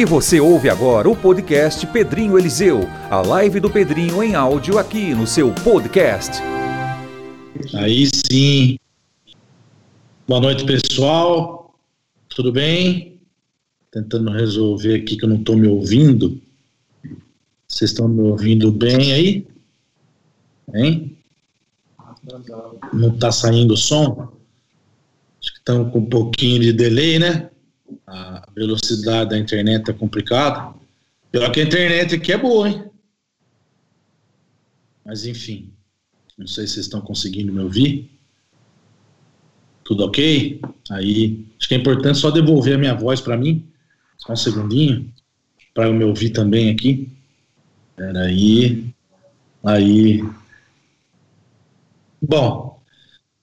E você ouve agora o podcast Pedrinho Eliseu, a live do Pedrinho em áudio aqui no seu podcast. Aí sim. Boa noite, pessoal. Tudo bem? Tentando resolver aqui que eu não estou me ouvindo. Vocês estão me ouvindo bem aí? Hein? Não está saindo o som? Acho que estão com um pouquinho de delay, né? A velocidade da internet é complicada. Pior que a internet aqui é boa, hein? Mas enfim, não sei se vocês estão conseguindo me ouvir. Tudo ok? Aí, acho que é importante só devolver a minha voz para mim. Só um segundinho, para eu me ouvir também aqui. Espera aí. Aí. Bom,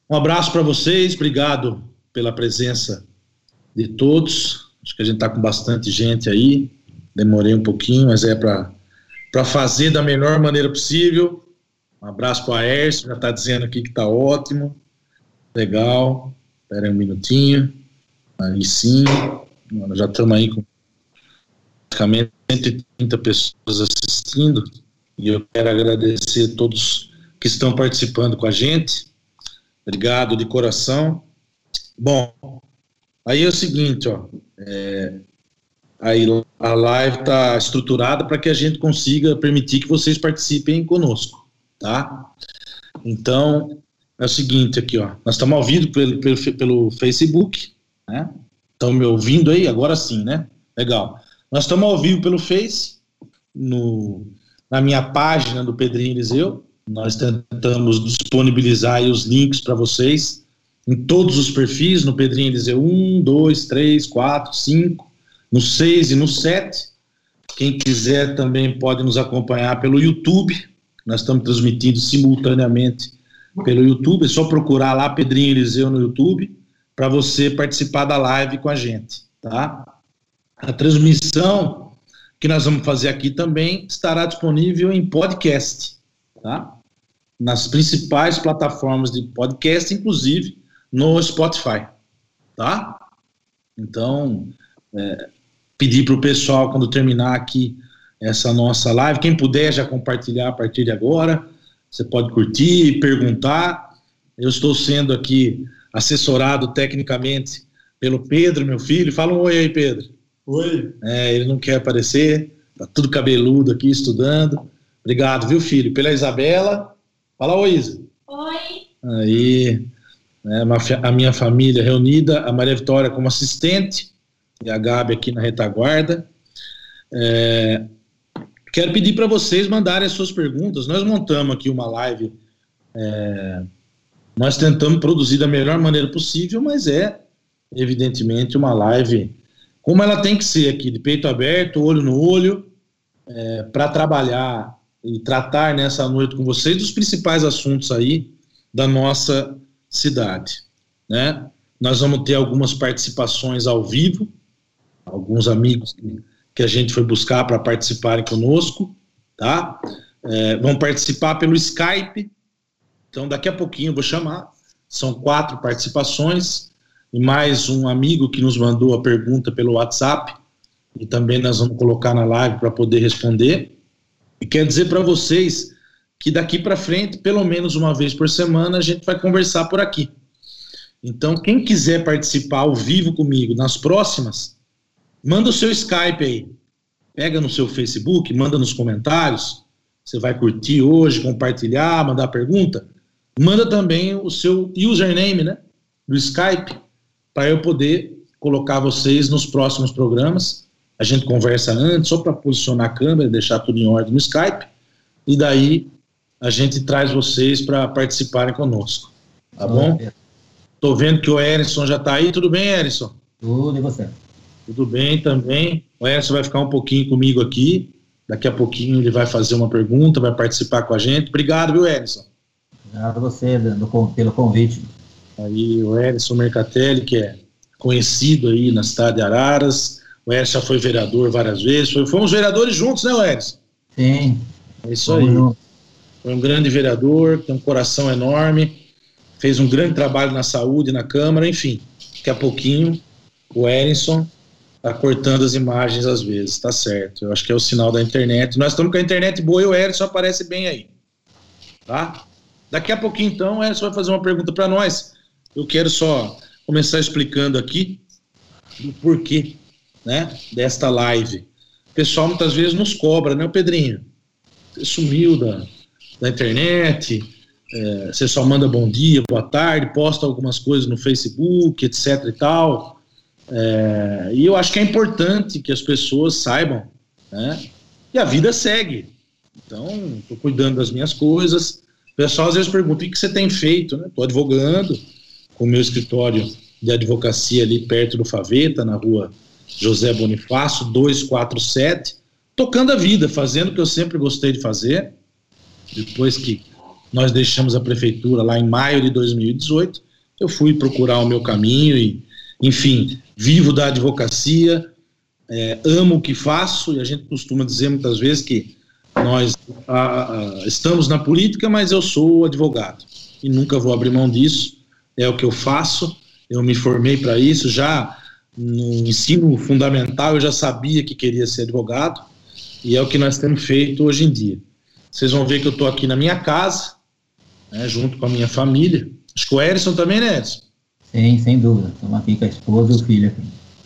um abraço para vocês, obrigado pela presença de todos. Acho que a gente está com bastante gente aí. Demorei um pouquinho, mas é para fazer da melhor maneira possível. Um abraço para a Aércio, já está dizendo aqui que está ótimo. Legal. Espera um minutinho. Aí sim. Já estamos aí com praticamente 130 pessoas assistindo. E eu quero agradecer a todos que estão participando com a gente. Obrigado de coração. Bom, Aí é o seguinte, ó, é, aí a live está estruturada para que a gente consiga permitir que vocês participem conosco, tá? Então, é o seguinte aqui, ó, nós estamos ao vivo pelo, pelo, pelo Facebook, né? Estão me ouvindo aí? Agora sim, né? Legal. Nós estamos ao vivo pelo Face, no, na minha página do Pedrinho Eliseu, nós tentamos disponibilizar os links para vocês, em todos os perfis, no Pedrinho Eliseu 1, 2, 3, 4, 5, no 6 e no 7. Quem quiser também pode nos acompanhar pelo YouTube. Nós estamos transmitindo simultaneamente pelo YouTube. É só procurar lá Pedrinho Eliseu no YouTube para você participar da live com a gente, tá? A transmissão que nós vamos fazer aqui também estará disponível em podcast, tá? Nas principais plataformas de podcast, inclusive no Spotify, tá? Então, é, pedir para o pessoal, quando terminar aqui essa nossa live, quem puder já compartilhar a partir de agora, você pode curtir, perguntar. Eu estou sendo aqui assessorado tecnicamente pelo Pedro, meu filho. Fala um oi aí, Pedro. Oi. É, ele não quer aparecer, tá tudo cabeludo aqui estudando. Obrigado, viu, filho? Pela Isabela. Fala oi, Isa. Oi. Aí né, a minha família reunida, a Maria Vitória como assistente e a Gabi aqui na retaguarda. É, quero pedir para vocês mandarem as suas perguntas. Nós montamos aqui uma live, é, nós tentamos produzir da melhor maneira possível, mas é evidentemente uma live como ela tem que ser aqui, de peito aberto, olho no olho, é, para trabalhar e tratar nessa noite com vocês dos principais assuntos aí da nossa cidade, né? Nós vamos ter algumas participações ao vivo, alguns amigos que, a gente foi buscar para participarem conosco, tá? É, vão participar pelo Skype, então daqui a pouquinho eu vou chamar. São quatro participações e mais um amigo que nos mandou a pergunta pelo WhatsApp e também nós vamos colocar na live para poder responder. E quer dizer para vocês que daqui para frente, pelo menos uma vez por semana, a gente vai conversar por aqui. Então, quem quiser participar ao vivo comigo nas próximas, manda o seu Skype aí. Pega no seu Facebook, manda nos comentários. Você vai curtir hoje, compartilhar, mandar pergunta. Manda também o seu username, né? Do Skype, para eu poder colocar vocês nos próximos programas. A gente conversa antes, só para posicionar a câmera, deixar tudo em ordem no Skype. E daí a gente traz vocês para participarem conosco. Tá bom? Estou vendo que o Erison já está aí. Tudo bem, Erison? Tudo e você? Tudo bem também. O Erison vai ficar um pouquinho comigo aqui. Daqui a pouquinho ele vai fazer uma pergunta, vai participar com a gente. Obrigado, viu, Erison? Obrigado a você do, pelo convite. Aí o Erison Mercatelli, que é conhecido aí na cidade de Araras. O Erison já foi vereador várias vezes. Foi, fomos vereadores juntos, né, Erison? Sim. É isso aí. Juntos. Foi um grande vereador, tem um coração enorme, fez um grande trabalho na saúde, na Câmara, enfim. Daqui a pouquinho, o Erinson tá cortando as imagens às vezes, tá certo. Eu acho que é o sinal da internet. Nós estamos com a internet boa e o Erison aparece bem aí. Tá? Daqui a pouquinho, então, o Erison vai fazer uma pergunta para nós. Eu quero só começar explicando aqui o porquê né, desta live. O pessoal muitas vezes nos cobra, né, o Pedrinho? Você sumiu da, da internet, é, você só manda bom dia, boa tarde, posta algumas coisas no Facebook, etc e tal. É, e eu acho que é importante que as pessoas saibam né, que a vida segue. Então, estou cuidando das minhas coisas. O pessoal às vezes pergunta: o que você tem feito? Estou né? advogando com o meu escritório de advocacia ali perto do Faveta, na rua José Bonifácio, 247, tocando a vida, fazendo o que eu sempre gostei de fazer. Depois que nós deixamos a prefeitura lá em maio de 2018, eu fui procurar o meu caminho e, enfim, vivo da advocacia, é, amo o que faço e a gente costuma dizer muitas vezes que nós a, a, estamos na política, mas eu sou advogado e nunca vou abrir mão disso. É o que eu faço. Eu me formei para isso já no ensino fundamental. Eu já sabia que queria ser advogado e é o que nós temos feito hoje em dia. Vocês vão ver que eu estou aqui na minha casa, né, junto com a minha família. Acho que o Erison também, né, Edson? Sim, sem dúvida. Estamos aqui com a esposa e o filho aqui.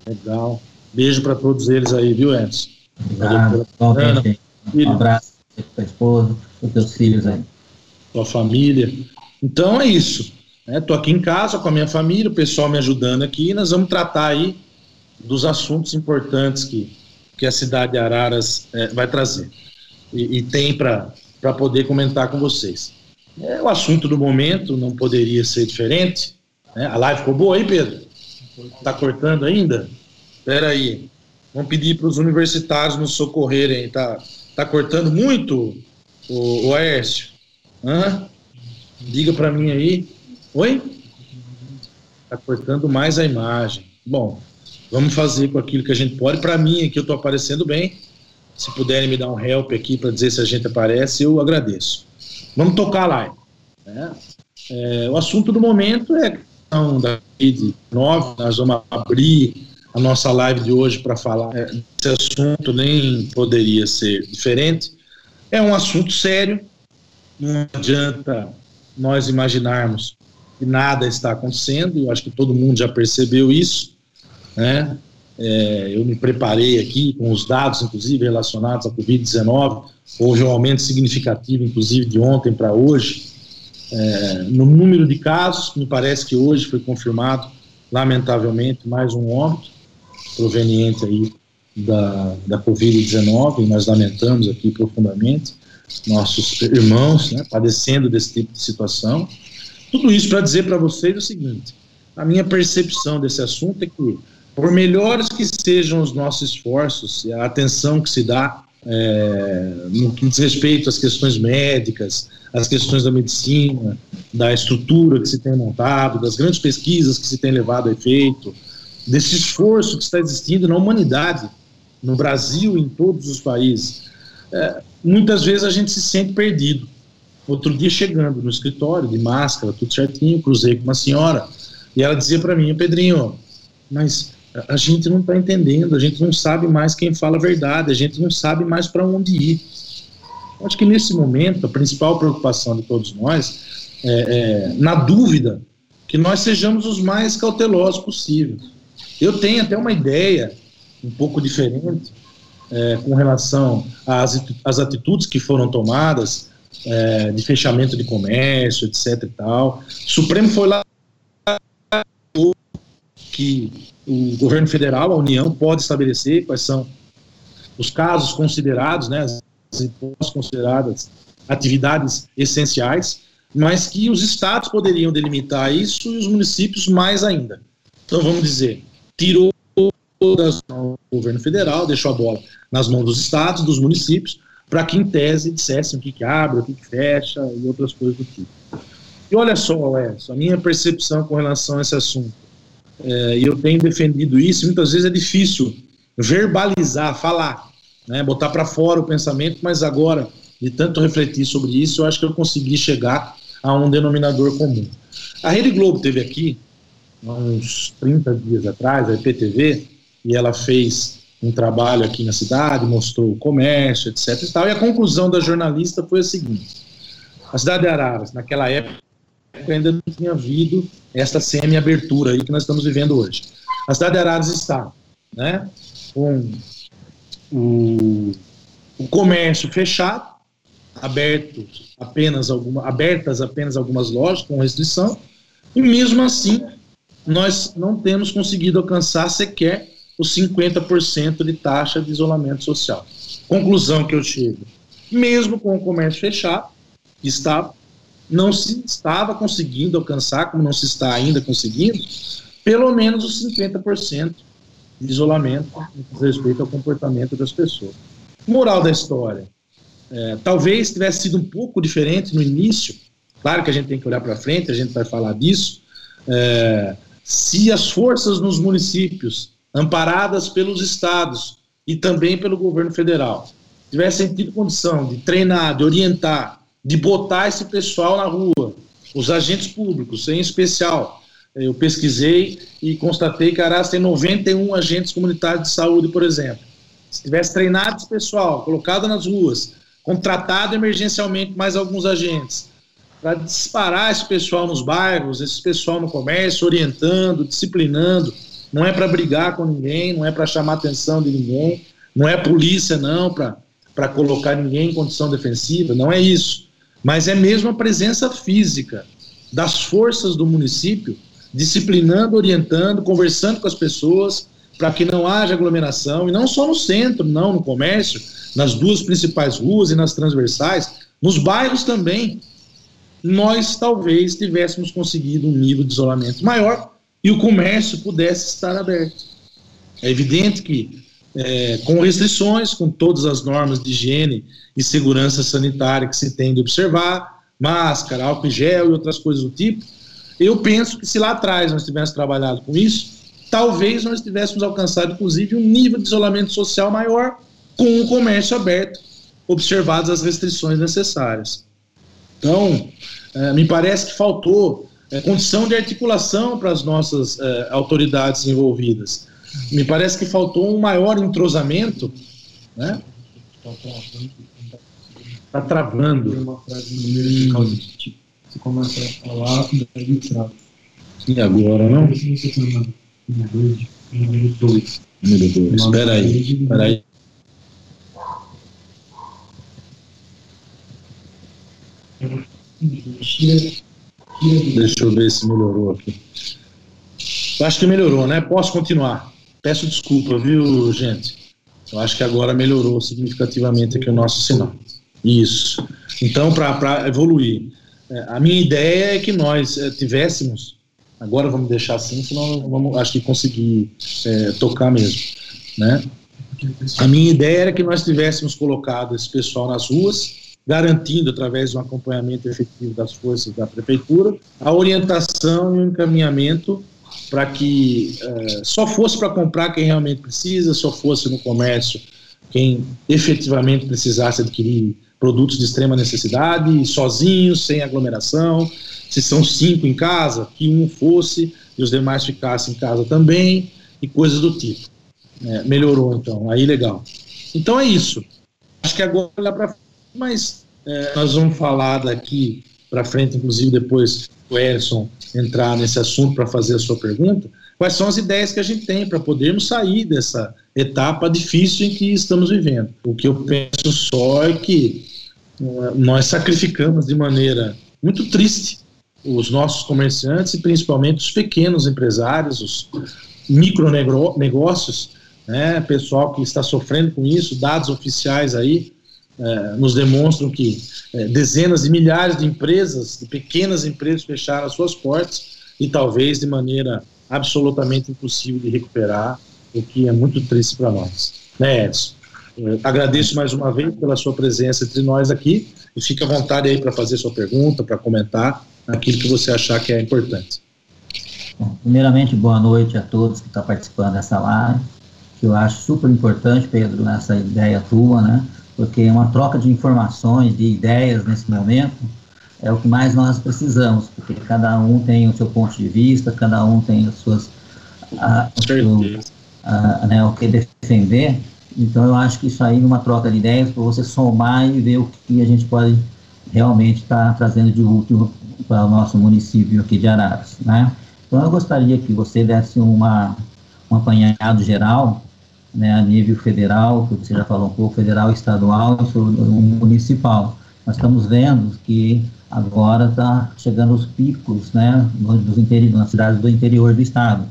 Legal. Beijo para todos eles aí, viu, Edson? Obrigado. Um abraço para a esposa, para os teus filhos aí. Tua família. Então é isso. Estou né? aqui em casa com a minha família, o pessoal me ajudando aqui, e nós vamos tratar aí dos assuntos importantes que, que a cidade de Araras é, vai trazer e, e tem para poder comentar com vocês. É o assunto do momento, não poderia ser diferente. Né? A live ficou boa aí, Pedro? Está cortando ainda? Espera aí. Vamos pedir para os universitários nos socorrerem. Tá, tá cortando muito, o, o Aércio? Hã? Diga para mim aí. Oi? Está cortando mais a imagem. Bom, vamos fazer com aquilo que a gente pode. Para mim aqui eu estou aparecendo bem. Se puderem me dar um help aqui para dizer se a gente aparece, eu agradeço. Vamos tocar lá. Né? É, o assunto do momento é a questão da Covid-19. Nós vamos abrir a nossa live de hoje para falar é, desse assunto, nem poderia ser diferente. É um assunto sério, não adianta nós imaginarmos que nada está acontecendo, eu acho que todo mundo já percebeu isso, né? É, eu me preparei aqui com os dados, inclusive, relacionados à Covid-19. Houve um aumento significativo, inclusive, de ontem para hoje, é, no número de casos, me parece que hoje foi confirmado, lamentavelmente, mais um óbito proveniente aí da, da Covid-19, e nós lamentamos aqui profundamente nossos irmãos né, padecendo desse tipo de situação. Tudo isso para dizer para vocês o seguinte: a minha percepção desse assunto é que por melhores que sejam os nossos esforços e a atenção que se dá é, no que diz respeito às questões médicas, às questões da medicina, da estrutura que se tem montado, das grandes pesquisas que se tem levado a efeito, desse esforço que está existindo na humanidade, no Brasil e em todos os países, é, muitas vezes a gente se sente perdido. Outro dia, chegando no escritório, de máscara, tudo certinho, cruzei com uma senhora e ela dizia para mim, Pedrinho, mas a gente não está entendendo, a gente não sabe mais quem fala a verdade, a gente não sabe mais para onde ir. Acho que nesse momento, a principal preocupação de todos nós é, é, na dúvida, que nós sejamos os mais cautelosos possíveis. Eu tenho até uma ideia um pouco diferente é, com relação às, às atitudes que foram tomadas é, de fechamento de comércio, etc. E tal. O Supremo foi lá que o governo federal, a União, pode estabelecer quais são os casos considerados, né, as consideradas atividades essenciais, mas que os estados poderiam delimitar isso e os municípios mais ainda. Então, vamos dizer, tirou das do governo federal, deixou a bola nas mãos dos estados, dos municípios, para que, em tese, dissessem o que, que abre, o que, que fecha e outras coisas do tipo. E olha só, Edson, a minha percepção com relação a esse assunto é, e eu tenho defendido isso, muitas vezes é difícil verbalizar, falar, né, botar para fora o pensamento, mas agora, de tanto refletir sobre isso, eu acho que eu consegui chegar a um denominador comum. A Rede Globo teve aqui, uns 30 dias atrás, a IPTV, e ela fez um trabalho aqui na cidade, mostrou o comércio, etc. E, tal, e a conclusão da jornalista foi a seguinte: a cidade de Araras, naquela época, ainda não tinha havido essa semi-abertura aí que nós estamos vivendo hoje. A cidade de Araras está né, com o, o comércio fechado, aberto apenas alguma, abertas apenas algumas lojas com restrição, e mesmo assim nós não temos conseguido alcançar sequer os 50% de taxa de isolamento social. Conclusão que eu chego: mesmo com o comércio fechado, está, não se estava conseguindo alcançar, como não se está ainda conseguindo, pelo menos os 50% de isolamento respeito ao comportamento das pessoas. Moral da história: é, talvez tivesse sido um pouco diferente no início. Claro que a gente tem que olhar para frente, a gente vai falar disso. É, se as forças nos municípios amparadas pelos estados e também pelo governo federal, tivessem tido condição de treinar, de orientar, de botar esse pessoal na rua, os agentes públicos, em especial, eu pesquisei e constatei que Arás tem 91 agentes comunitários de saúde, por exemplo. Se tivesse treinado esse pessoal, colocado nas ruas, contratado emergencialmente mais alguns agentes, para disparar esse pessoal nos bairros, esse pessoal no comércio, orientando, disciplinando, não é para brigar com ninguém, não é para chamar atenção de ninguém, não é polícia, não, para colocar ninguém em condição defensiva, não é isso. Mas é mesmo a presença física das forças do município, disciplinando, orientando, conversando com as pessoas, para que não haja aglomeração, e não só no centro, não, no comércio, nas duas principais ruas e nas transversais, nos bairros também, nós talvez tivéssemos conseguido um nível de isolamento maior, e o comércio pudesse estar aberto. É evidente que, é, com restrições, com todas as normas de higiene e segurança sanitária que se tem de observar, máscara, álcool em gel e outras coisas do tipo, eu penso que se lá atrás nós tivéssemos trabalhado com isso, talvez nós tivéssemos alcançado, inclusive, um nível de isolamento social maior com o comércio aberto, observadas as restrições necessárias. Então, é, me parece que faltou é, condição de articulação para as nossas é, autoridades envolvidas. Me parece que faltou um maior entrosamento, né? Está travando. Uma frase. Você começa a falar, daí trava. E agora, não? Número 2. Número 2. Espera aí, espera aí. Deixa eu ver se melhorou aqui. Eu acho que melhorou, né? Posso continuar. Peço desculpa, viu, gente? Eu acho que agora melhorou significativamente aqui o nosso sinal. Isso. Então, para evoluir, é, a minha ideia é que nós é, tivéssemos. Agora vamos deixar assim, senão vamos, acho que conseguir é, tocar mesmo, né? A minha ideia era que nós tivéssemos colocado esse pessoal nas ruas, garantindo, através de um acompanhamento efetivo das forças da prefeitura, a orientação e o encaminhamento para que uh, só fosse para comprar quem realmente precisa, só fosse no comércio quem efetivamente precisasse adquirir produtos de extrema necessidade, sozinhos, sem aglomeração. Se são cinco em casa, que um fosse e os demais ficassem em casa também, e coisas do tipo. É, melhorou, então, aí legal. Então é isso. Acho que agora olhar para mas é, nós vamos falar daqui para frente, inclusive depois o Erson entrar nesse assunto para fazer a sua pergunta, quais são as ideias que a gente tem para podermos sair dessa etapa difícil em que estamos vivendo. O que eu penso só é que é, nós sacrificamos de maneira muito triste os nossos comerciantes e principalmente os pequenos empresários, os micronegócios, né, pessoal que está sofrendo com isso, dados oficiais aí, é, nos demonstram que é, dezenas de milhares de empresas, de pequenas empresas, fecharam as suas portas e talvez de maneira absolutamente impossível de recuperar, o que é muito triste para nós. Né, Edson? Eu agradeço mais uma vez pela sua presença entre nós aqui e fique à vontade aí para fazer sua pergunta, para comentar aquilo que você achar que é importante. Primeiramente, boa noite a todos que estão participando dessa live, que eu acho super importante, Pedro, nessa ideia tua, né? Porque uma troca de informações, de ideias nesse momento é o que mais nós precisamos, porque cada um tem o seu ponto de vista, cada um tem as suas, a, uh, né, o que defender. Então, eu acho que isso aí, numa troca de ideias, para você somar e ver o que a gente pode realmente estar tá trazendo de útil para o nosso município aqui de Araras, né? Então, eu gostaria que você desse uma, um apanhado geral, né, a nível federal, que você já falou um pouco, federal, estadual e municipal. Nós estamos vendo que agora está chegando os picos, né, dos interior, nas cidades do interior do estado.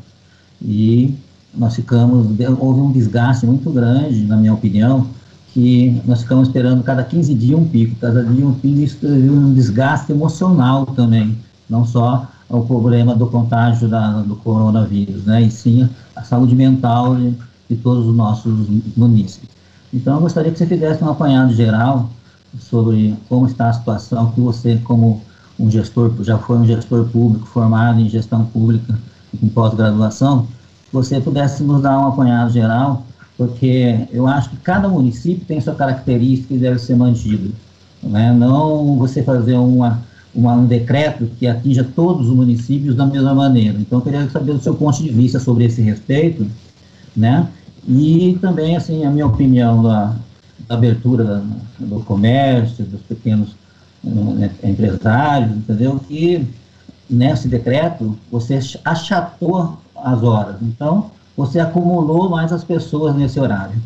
E nós ficamos, houve um desgaste muito grande, na minha opinião, que nós ficamos esperando cada 15 dias um pico, cada dia um pico, isso teve um desgaste emocional também, não só o problema do contágio da, do coronavírus, né, e sim a saúde mental de, todos os nossos munícipes. Então, eu gostaria que você fizesse um apanhado geral sobre como está a situação, que você, como um gestor, já foi um gestor público formado em gestão pública com pós-graduação, você pudesse nos dar um apanhado geral, porque eu acho que cada município tem sua característica e deve ser mantido. Né? Não você fazer uma, uma, um decreto que atinja todos os municípios da mesma maneira. Então, eu queria saber o seu ponto de vista sobre esse respeito, né? E também, assim, a minha opinião da, da abertura do comércio, dos pequenos né, empresários, entendeu? Que nesse decreto você achatou as horas. Então, você acumulou mais as pessoas nesse horário.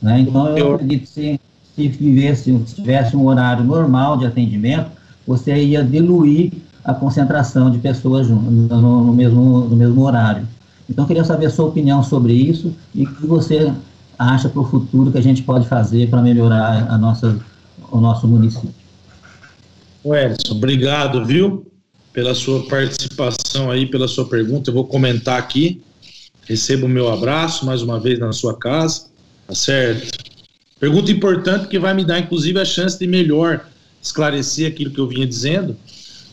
Né? Então, eu, eu acredito que se, se, vivesse, se tivesse um horário normal de atendimento, você ia diluir a concentração de pessoas no, no, mesmo, no mesmo horário. Então, queria saber a sua opinião sobre isso e o que você acha para o futuro que a gente pode fazer para melhorar a nossa, o nosso município. Edson, obrigado, viu? pela sua participação aí, pela sua pergunta. Eu vou comentar aqui. Receba o meu abraço mais uma vez na sua casa, tá certo? Pergunta importante que vai me dar, inclusive, a chance de melhor esclarecer aquilo que eu vinha dizendo,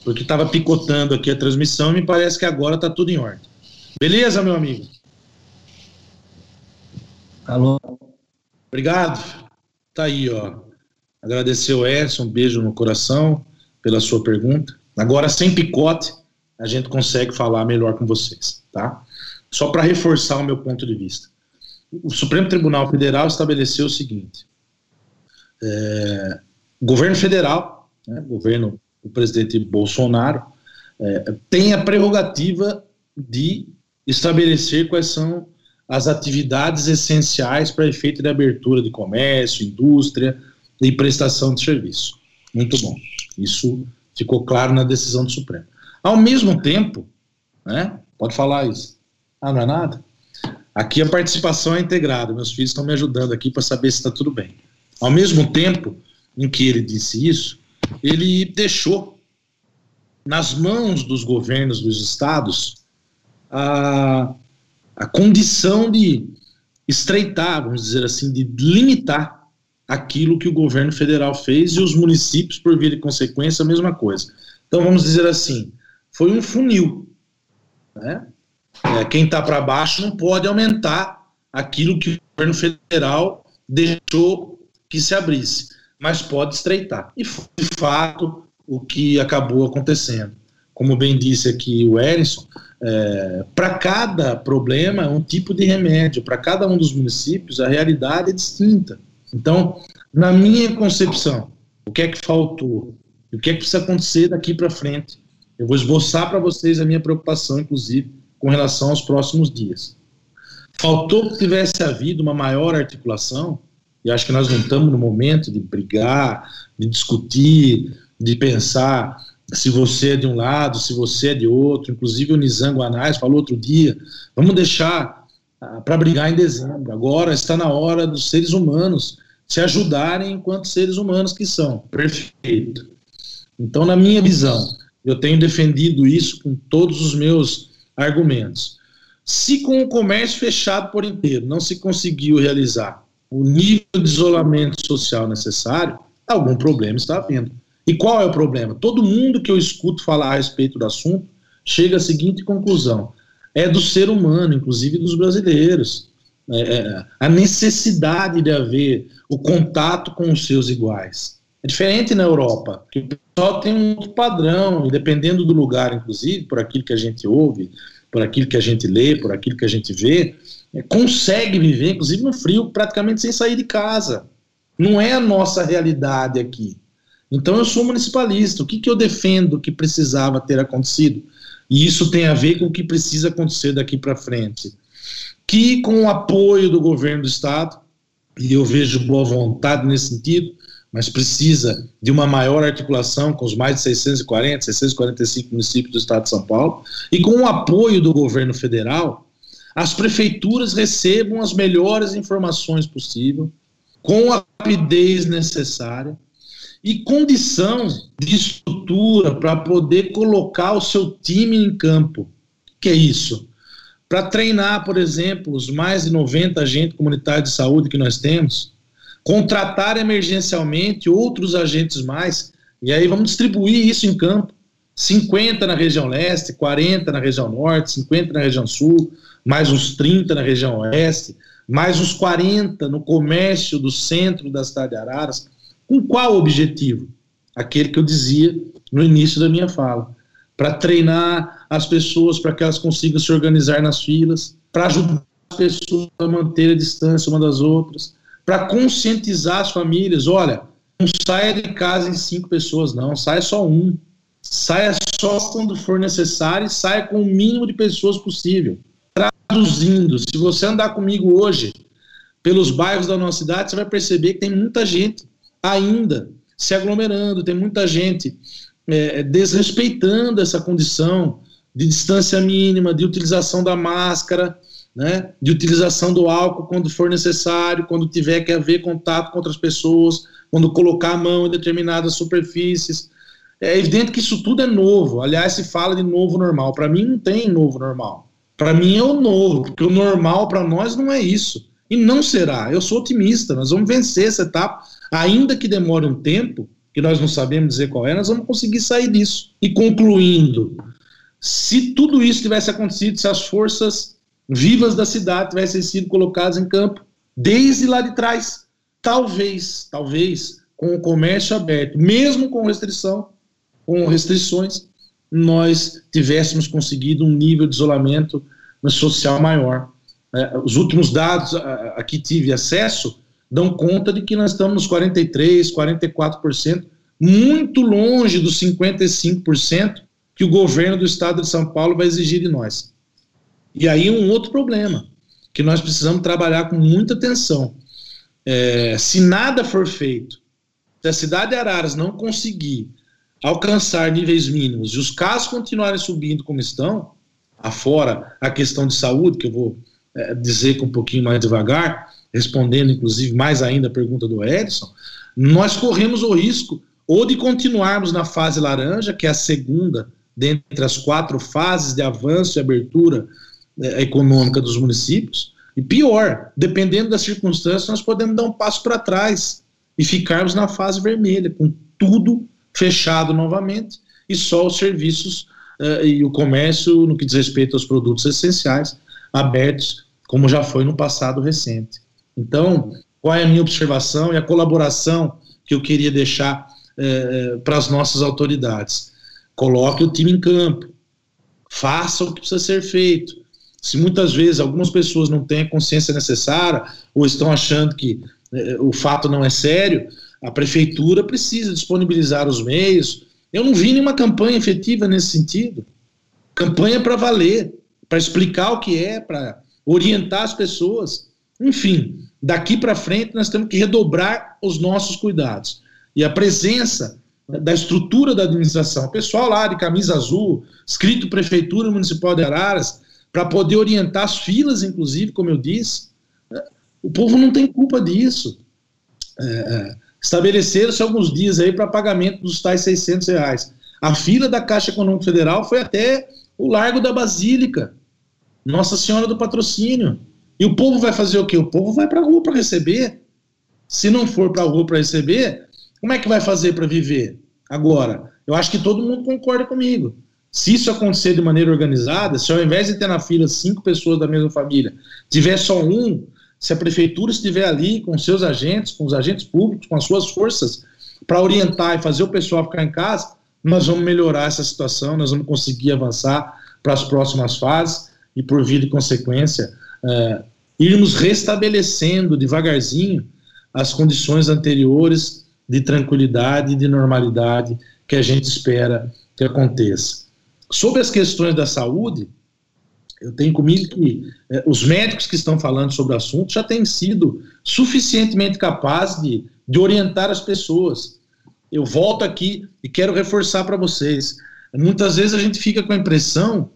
porque estava picotando aqui a transmissão e me parece que agora está tudo em ordem. Beleza, meu amigo? Alô. Obrigado. Tá aí, ó. Agradecer o Edson, um beijo no coração pela sua pergunta. Agora, sem picote, a gente consegue falar melhor com vocês, tá? Só para reforçar o meu ponto de vista. O Supremo Tribunal Federal estabeleceu o seguinte: é, governo federal, né, o governo do presidente Bolsonaro, é, tem a prerrogativa de estabelecer quais são as atividades essenciais para efeito de abertura de comércio, indústria e prestação de serviço. Muito bom. Isso Ficou claro na decisão do Supremo. Ao mesmo tempo, né, pode falar isso. Ah, não é nada? Aqui a participação é integrada. Meus filhos estão me ajudando aqui para saber se está tudo bem. Ao mesmo tempo em que ele disse isso, ele deixou nas mãos dos governos dos estados a, a condição de estreitar, vamos dizer assim, de limitar aquilo que o governo federal fez e os municípios, por via de consequência, a mesma coisa. Então, vamos dizer assim, foi um funil. Né? É, quem está para baixo não pode aumentar aquilo que o governo federal deixou que se abrisse, mas pode estreitar. E foi, de fato, o que acabou acontecendo. Como bem disse aqui o Erison, é, para cada problema, um tipo de remédio. Para cada um dos municípios, a realidade é distinta. Então, na minha concepção, o que é que faltou? O que é que precisa acontecer daqui para frente? Eu vou esboçar para vocês a minha preocupação, inclusive, com relação aos próximos dias. Faltou que tivesse havido uma maior articulação, e acho que nós não estamos no momento de brigar, de discutir, de pensar se você é de um lado, se você é de outro. Inclusive, o Nizango Anais falou outro dia: vamos deixar ah, para brigar em dezembro. Agora está na hora dos seres humanos se ajudarem enquanto seres humanos que são. Perfeito. Então, na minha visão, eu tenho defendido isso com todos os meus argumentos. Se com o comércio fechado por inteiro não se conseguiu realizar o nível de isolamento social necessário, algum problema está havendo. E qual é o problema? Todo mundo que eu escuto falar a respeito do assunto chega à seguinte conclusão: é do ser humano, inclusive dos brasileiros. É, é, a necessidade de haver o contato com os seus iguais. É diferente na Europa, que o pessoal tem um padrão, e dependendo do lugar, inclusive, por aquilo que a gente ouve, por aquilo que a gente lê, por aquilo que a gente vê, é, consegue viver, inclusive no frio, praticamente sem sair de casa. Não é a nossa realidade aqui. Então eu sou municipalista. O que, que eu defendo que precisava ter acontecido? E isso tem a ver com o que precisa acontecer daqui para frente. Que com o apoio do governo do estado, e eu vejo boa vontade nesse sentido, mas precisa de uma maior articulação com os mais de 640, 645 municípios do estado de São Paulo, e com o apoio do governo federal, as prefeituras recebam as melhores informações possíveis, com a rapidez necessária e condição de estrutura para poder colocar o seu time em campo. Que é isso? Para treinar, por exemplo, os mais de 90 agentes comunitários de saúde que nós temos, contratar emergencialmente outros agentes mais, e aí vamos distribuir isso em campo. 50 na região leste, 40 na região norte, 50 na região sul, mais uns 30 na região oeste, mais uns 40 no comércio do centro da cidade de Araras. Com qual objetivo? Aquele que eu dizia no início da minha fala. Para treinar as pessoas para que elas consigam se organizar nas filas, para ajudar as pessoas a manter a distância uma das outras, para conscientizar as famílias. Olha, não saia de casa em cinco pessoas, não, saia só um. Saia só quando for necessário e saia com o mínimo de pessoas possível. Traduzindo, se você andar comigo hoje pelos bairros da nossa cidade, você vai perceber que tem muita gente ainda se aglomerando, tem muita gente é, desrespeitando essa condição de distância mínima, de utilização da máscara, né, de utilização do álcool quando for necessário, quando tiver que haver contato com outras pessoas, quando colocar a mão em determinadas superfícies. É evidente que isso tudo é novo. Aliás, se fala de novo normal. Para mim, não tem novo normal. Para mim é o novo, porque o normal para nós não é isso. E não será. Eu sou otimista. Nós vamos vencer essa etapa, ainda que demore um tempo, que nós não sabemos dizer qual é, nós vamos conseguir sair disso. E concluindo, se tudo isso tivesse acontecido, se as forças vivas da cidade tivessem sido colocadas em campo desde lá de trás. Talvez, talvez, com o comércio aberto, mesmo com restrição, com restrições, nós tivéssemos conseguido um nível de isolamento social maior. É, os últimos dados a, a que tive acesso dão conta de que nós estamos nos 43%, 44%, muito longe dos 55% que o governo do estado de São Paulo vai exigir de nós. E aí um outro problema, que nós precisamos trabalhar com muita atenção. É, se nada for feito, se a cidade de Araras não conseguir alcançar níveis mínimos e os casos continuarem subindo como estão, afora a questão de saúde, que eu vou é, dizer com um pouquinho mais devagar, respondendo inclusive mais ainda a pergunta do Edson, nós corremos o risco ou de continuarmos na fase laranja, que é a segunda dentre as quatro fases de avanço e abertura é, econômica dos municípios. E pior, dependendo das circunstâncias, nós podemos dar um passo para trás e ficarmos na fase vermelha, com tudo fechado novamente e só os serviços uh, e o comércio, no que diz respeito aos produtos essenciais, abertos, como já foi no passado recente. Então, qual é a minha observação e a colaboração que eu queria deixar uh, para as nossas autoridades? Coloque o time em campo, faça o que precisa ser feito, se muitas vezes algumas pessoas não têm a consciência necessária ou estão achando que eh, o fato não é sério, a prefeitura precisa disponibilizar os meios. Eu não vi nenhuma campanha efetiva nesse sentido. Campanha para valer, para explicar o que é, para orientar as pessoas. Enfim, daqui para frente nós temos que redobrar os nossos cuidados. E a presença da estrutura da administração, o pessoal lá de camisa azul, escrito Prefeitura Municipal de Araras, para poder orientar as filas, inclusive, como eu disse. O povo não tem culpa disso. É, é Estabeleceram-se alguns dias aí para pagamento dos tais 600 reais. A fila da Caixa Econômica Federal foi até o Largo da Basílica, Nossa Senhora do Patrocínio. E o povo vai fazer o quê? O povo vai para a rua para receber. Se não for para a rua para receber, como é que vai fazer para viver? Agora, eu acho que todo mundo concorda comigo. Se isso acontecer de maneira organizada, se ao invés de ter na fila cinco pessoas da mesma família, tiver só um, se a prefeitura estiver ali com seus agentes, com os agentes públicos, com as suas forças, para orientar e fazer o pessoal ficar em casa, nós vamos melhorar essa situação, nós vamos conseguir avançar para as próximas fases e, por via de consequência, é, irmos restabelecendo devagarzinho as condições anteriores de tranquilidade e de normalidade que a gente espera que aconteça. Sobre as questões da saúde, eu tenho comigo que eh, os médicos que estão falando sobre o assunto já têm sido suficientemente capazes de, de orientar as pessoas. Eu volto aqui e quero reforçar para vocês. Muitas vezes a gente fica com a impressão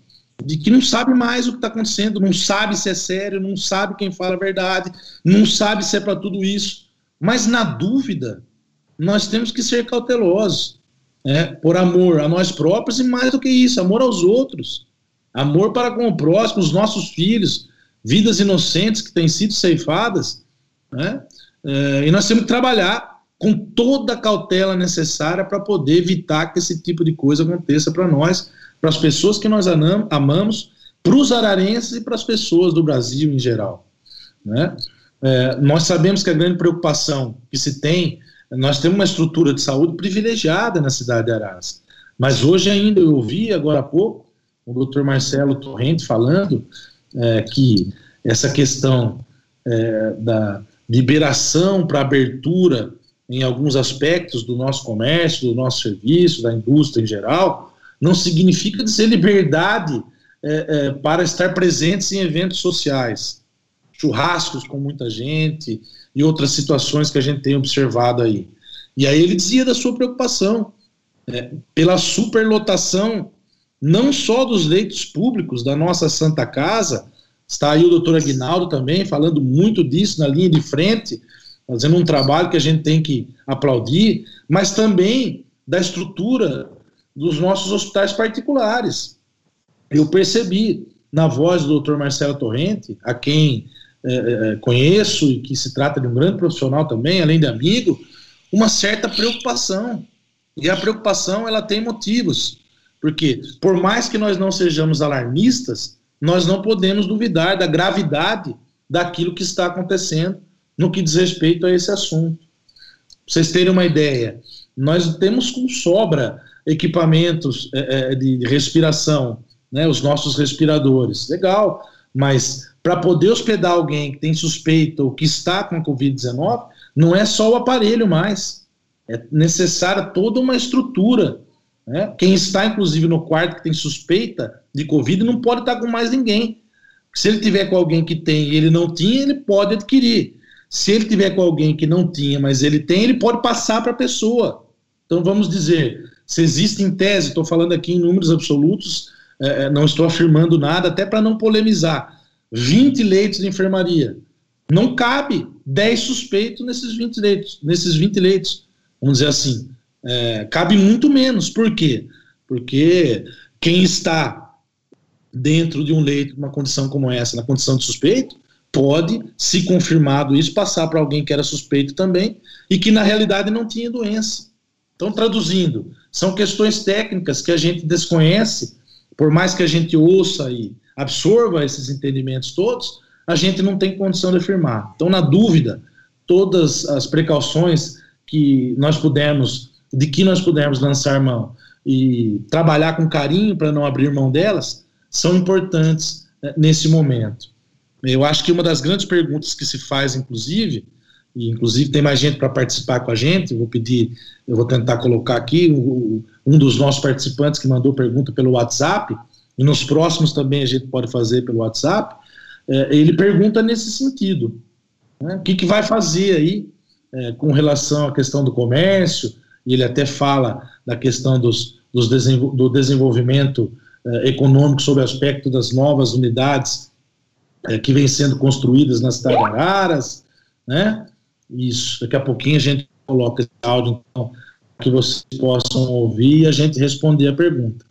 de que não sabe mais o que está acontecendo, não sabe se é sério, não sabe quem fala a verdade, não sabe se é para tudo isso. Mas na dúvida, nós temos que ser cautelosos, né? por amor a nós próprios e mais do que isso, amor aos outros amor para com o próximo, os nossos filhos, vidas inocentes que têm sido ceifadas, né? É, e nós temos que trabalhar com toda a cautela necessária para poder evitar que esse tipo de coisa aconteça para nós, para as pessoas que nós amamos, para os ararenses e para as pessoas do Brasil em geral. Né? É, nós sabemos que a grande preocupação que se tem, nós temos uma estrutura de saúde privilegiada na cidade de Araras, mas hoje ainda eu ouvi agora há pouco o doutor Marcelo Torrente falando é, que essa questão é, da liberação para abertura em alguns aspectos do nosso comércio, do nosso serviço, da indústria em geral, não significa dizer liberdade é, é, para estar presentes em eventos sociais, churrascos com muita gente e outras situações que a gente tem observado aí. E aí ele dizia da sua preocupação é, pela superlotação não só dos leitos públicos da nossa Santa Casa, está aí o doutor Aguinaldo também falando muito disso na linha de frente, fazendo um trabalho que a gente tem que aplaudir, mas também da estrutura dos nossos hospitais particulares. Eu percebi na voz do doutor Marcelo Torrente, a quem é, é, conheço e que se trata de um grande profissional também, além de amigo, uma certa preocupação. E a preocupação ela tem motivos. Porque, por mais que nós não sejamos alarmistas, nós não podemos duvidar da gravidade daquilo que está acontecendo no que diz respeito a esse assunto. Pra vocês terem uma ideia, nós temos com sobra equipamentos é, é de respiração, né, os nossos respiradores. Legal, mas para poder hospedar alguém que tem suspeita ou que está com Covid-19, não é só o aparelho mais. É necessária toda uma estrutura né? Quem está, inclusive, no quarto que tem suspeita de Covid não pode estar com mais ninguém. Se ele tiver com alguém que tem e ele não tinha, ele pode adquirir. Se ele tiver com alguém que não tinha, mas ele tem, ele pode passar para a pessoa. Então vamos dizer, se existe em tese, estou falando aqui em números absolutos, é, é não estou afirmando nada, até para não polemizar, 20 leitos de enfermaria. Não cabe 10 suspeitos nesses 20 leitos, nesses 20 leitos, vamos dizer assim é, cabe muito menos. Por quê? Porque quem está dentro de um leito, uma condição como essa, na condição de suspeito, pode, se confirmado isso, passar para alguém que era suspeito também e que na realidade não tinha doença. Então, traduzindo, são questões técnicas que a gente desconhece, por mais que a gente ouça e absorva esses entendimentos todos, a gente não tem condição de afirmar. Então, na dúvida, todas as precauções que nós pudermos de que nós pudermos lançar mão e trabalhar com carinho para não abrir mão delas, são importantes né, nesse momento. Eu acho que uma das grandes perguntas que se faz, inclusive, e inclusive tem mais gente para participar com a gente, eu vou pedir, eu vou tentar colocar aqui o, um dos nossos participantes que mandou pergunta pelo WhatsApp, e nos próximos também a gente pode fazer pelo WhatsApp, é, ele pergunta nesse sentido. Né, o que, que vai fazer aí é, com relação à questão do comércio, e ele até fala da questão dos, dos desenvol do desenvolvimento eh, econômico sob o aspecto das novas unidades eh, que vêm sendo construídas nas cidade Araras, né? Isso, daqui a pouquinho a gente coloca esse áudio, então, que vocês possam ouvir e a gente responder a pergunta.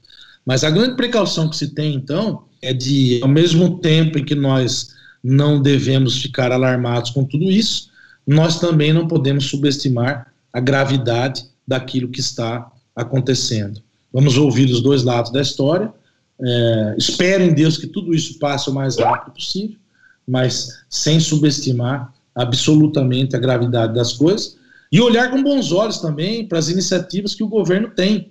Mas a grande precaução que se tem, então, é de, ao mesmo tempo em que nós não devemos ficar alarmados com tudo isso, nós também não podemos subestimar a gravidade daquilo que está acontecendo. Vamos ouvir os dois lados da história. É, espero em Deus que tudo isso passe o mais rápido possível, mas sem subestimar absolutamente a gravidade das coisas e olhar com bons olhos também para as iniciativas que o governo tem.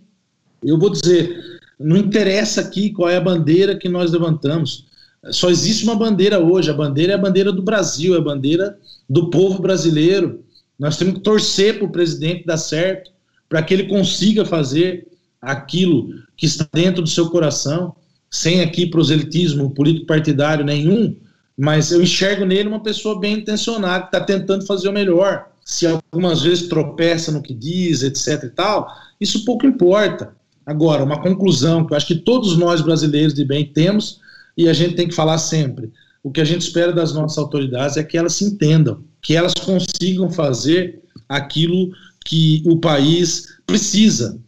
Eu vou dizer, não interessa aqui qual é a bandeira que nós levantamos. Só existe uma bandeira hoje. A bandeira é a bandeira do Brasil, é a bandeira do povo brasileiro. Nós temos que torcer para o presidente dar certo, para que ele consiga fazer aquilo que está dentro do seu coração, sem aqui proselitismo político partidário nenhum, mas eu enxergo nele uma pessoa bem intencionada, que está tentando fazer o melhor. Se algumas vezes tropeça no que diz, etc e tal, isso pouco importa. Agora, uma conclusão que eu acho que todos nós brasileiros de bem temos, e a gente tem que falar sempre: o que a gente espera das nossas autoridades é que elas se entendam, que elas consigam fazer aquilo que o país precisa.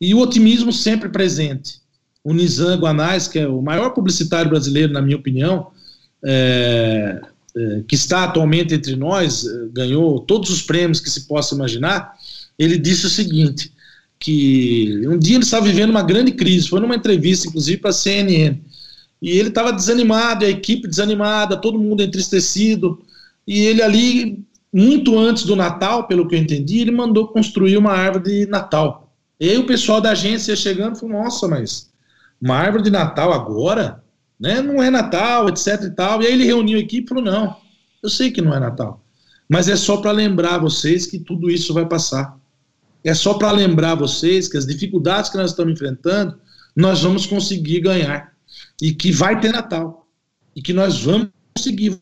E o otimismo sempre presente. O Nizam Guanais, que é o maior publicitário brasileiro, na minha opinião, é, é, que está atualmente entre nós, é, ganhou todos os prêmios que se possa imaginar, ele disse o seguinte: que um dia ele estava vivendo uma grande crise, foi numa entrevista, inclusive, para a CNN, e ele estava desanimado, a equipe desanimada, todo mundo entristecido, e ele ali, muito antes do Natal, pelo que eu entendi, ele mandou construir uma árvore de Natal. E aí o pessoal da agência chegando falou, nossa, mas uma árvore de Natal agora? Né? Não é Natal, etc e tal. E aí ele reuniu a equipe e falou, não, eu sei que não é Natal, mas é só para lembrar vocês que tudo isso vai passar é só para lembrar vocês que as dificuldades que nós estamos enfrentando, nós vamos conseguir ganhar. E que vai ter Natal. E que nós vamos conseguir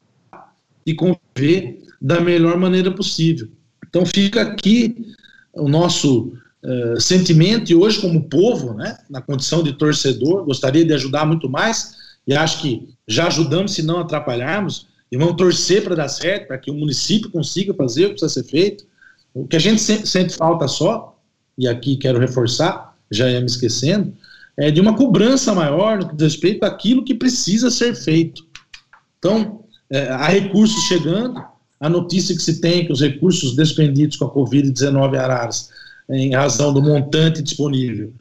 e conviver da melhor maneira possível. Então fica aqui o nosso uh, sentimento, e hoje, como povo, né, na condição de torcedor, gostaria de ajudar muito mais, e acho que já ajudamos se não atrapalharmos, e vamos torcer para dar certo, para que o município consiga fazer o que precisa ser feito, o que a gente sempre sente falta só, e aqui quero reforçar, já ia me esquecendo, é de uma cobrança maior no que diz respeito àquilo que precisa ser feito. Então, é, há recursos chegando, a notícia que se tem é que os recursos despendidos com a Covid-19 Araras, em razão do montante disponível,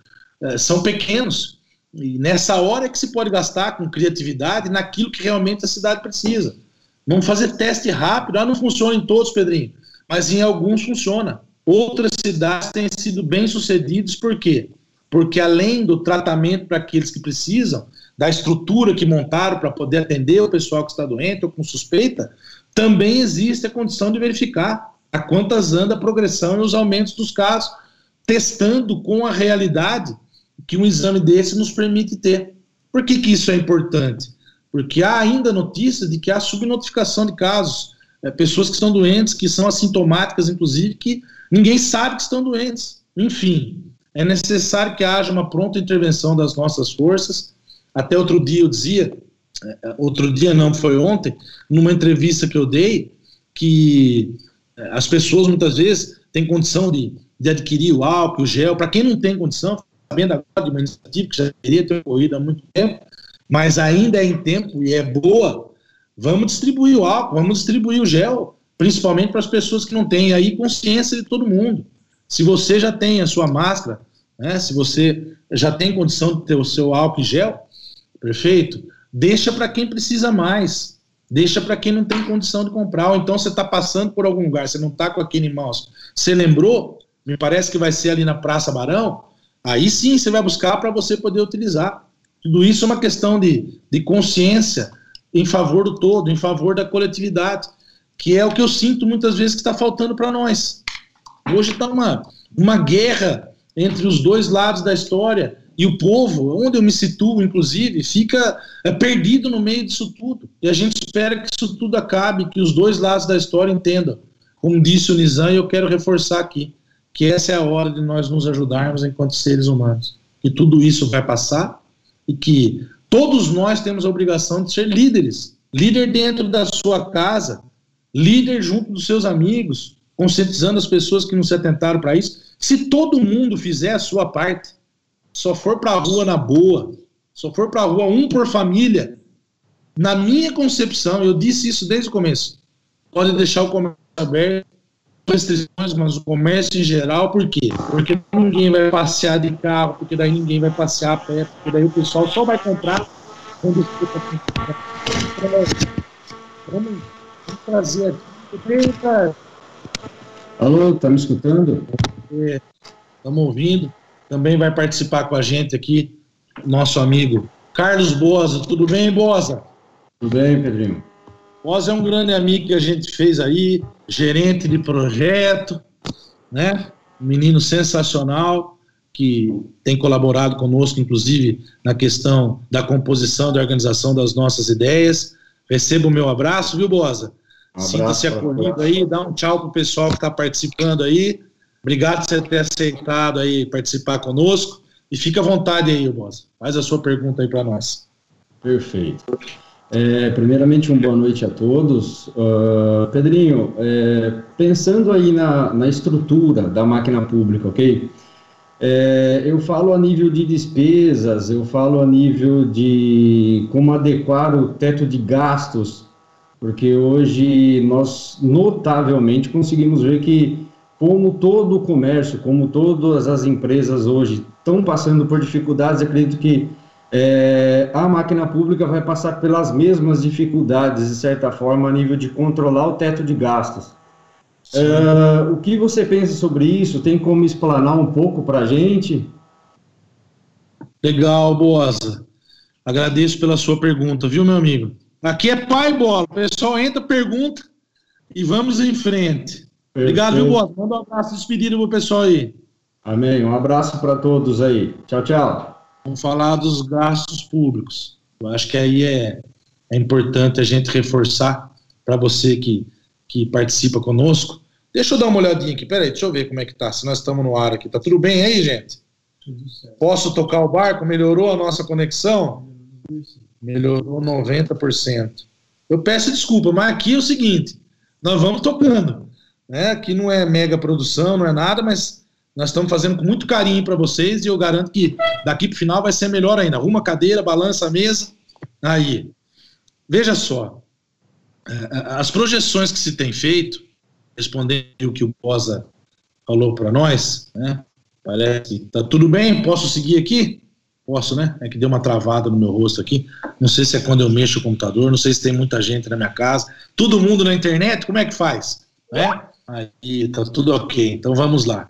é, são pequenos. E nessa hora é que se pode gastar com criatividade naquilo que realmente a cidade precisa. Vamos fazer teste rápido. Ah, não funciona em todos, Pedrinho mas em alguns funciona. Outras cidades têm sido bem sucedidas, por quê? Porque além do tratamento para aqueles que precisam, da estrutura que montaram para poder atender o pessoal que está doente ou com suspeita, também existe a condição de verificar a quantas anda a progressão e os aumentos dos casos, testando com a realidade que um exame desse nos permite ter. Por que, que isso é importante? Porque há ainda notícias de que há subnotificação de casos é, pessoas que estão doentes, que são assintomáticas, inclusive, que ninguém sabe que estão doentes. Enfim, é necessário que haja uma pronta intervenção das nossas forças. Até outro dia eu dizia, é, outro dia não, foi ontem, numa entrevista que eu dei, que é, as pessoas muitas vezes têm condição de, de adquirir o álcool, o gel. Para quem não tem condição, sabendo agora de uma iniciativa que já teria ter ocorrido há muito tempo, mas ainda é em tempo e é boa Vamos distribuir o álcool, vamos distribuir o gel, principalmente para as pessoas que não têm aí consciência de todo mundo. Se você já tem a sua máscara, né, se você já tem condição de ter o seu álcool e gel, perfeito, deixa para quem precisa mais, deixa para quem não tem condição de comprar, ou então você está passando por algum lugar, você não está com aquele mãos, você lembrou, me parece que vai ser ali na Praça Barão, aí sim você vai buscar para você poder utilizar. Tudo isso é uma questão de, de consciência, em favor do todo, em favor da coletividade, que é o que eu sinto muitas vezes que está faltando para nós. Hoje está uma, uma guerra entre os dois lados da história e o povo, onde eu me situo, inclusive, fica é, perdido no meio disso tudo. E a gente espera que isso tudo acabe, que os dois lados da história entendam. Como disse o Nizam, e eu quero reforçar aqui, que essa é a hora de nós nos ajudarmos enquanto seres humanos. Que tudo isso vai passar e que Todos nós temos a obrigação de ser líderes. Líder dentro da sua casa, líder junto dos seus amigos, conscientizando as pessoas que não se atentaram para isso. Se todo mundo fizer a sua parte, só for para a rua na boa, só for para a rua um por família, na minha concepção, eu disse isso desde o começo, pode deixar o comércio aberto, restrições, mas o comércio em geral, por quê? Porque ninguém vai passear de carro, porque daí ninguém vai passear a pé, porque daí o pessoal só vai comprar quando Vamos, vamos trazer aqui. Alô, tá me escutando? Estamos ouvindo. Também vai participar com a gente aqui nosso amigo Carlos Boza. Tudo bem, Boza? Tudo bem, Pedrinho? Bosa é um grande amigo que a gente fez aí, gerente de projeto, né? Um menino sensacional que tem colaborado conosco, inclusive, na questão da composição, da organização das nossas ideias. Receba o meu abraço, viu, Bosa? Um Sinta-se acolhido aí, dá um tchau pro pessoal que está participando aí. Obrigado por você ter aceitado aí participar conosco. E fica à vontade aí, Bosa. Faz a sua pergunta aí para nós. Perfeito. É, primeiramente, uma boa noite a todos. Uh, Pedrinho, é, pensando aí na, na estrutura da máquina pública, ok? É, eu falo a nível de despesas, eu falo a nível de como adequar o teto de gastos, porque hoje nós notavelmente conseguimos ver que, como todo o comércio, como todas as empresas hoje estão passando por dificuldades, acredito que é, a máquina pública vai passar pelas mesmas dificuldades, de certa forma, a nível de controlar o teto de gastos. Uh, o que você pensa sobre isso? Tem como explanar um pouco para a gente? Legal, Boasa. Agradeço pela sua pergunta, viu, meu amigo? Aqui é pai bola. O pessoal entra, pergunta e vamos em frente. Perfeito. Obrigado, viu, Boasa? Manda um abraço despedido pro pessoal aí. Amém. Um abraço para todos aí. Tchau, tchau. Vamos falar dos gastos públicos. Eu acho que aí é, é importante a gente reforçar para você que que participa conosco. Deixa eu dar uma olhadinha aqui, peraí, deixa eu ver como é que tá, se nós estamos no ar aqui. Tá tudo bem aí, gente? Posso tocar o barco? Melhorou a nossa conexão? Melhorou 90%. Eu peço desculpa, mas aqui é o seguinte, nós vamos tocando. Né? Aqui não é mega produção, não é nada, mas nós estamos fazendo com muito carinho para vocês e eu garanto que daqui para o final vai ser melhor ainda. Arruma cadeira, balança a mesa. Aí. Veja só, as projeções que se tem feito, respondendo o que o Posa falou para nós, né? Parece que tá tudo bem, posso seguir aqui? Posso, né? É que deu uma travada no meu rosto aqui. Não sei se é quando eu mexo o computador, não sei se tem muita gente na minha casa. Todo mundo na internet, como é que faz? Né? Aí tá tudo ok. Então vamos lá.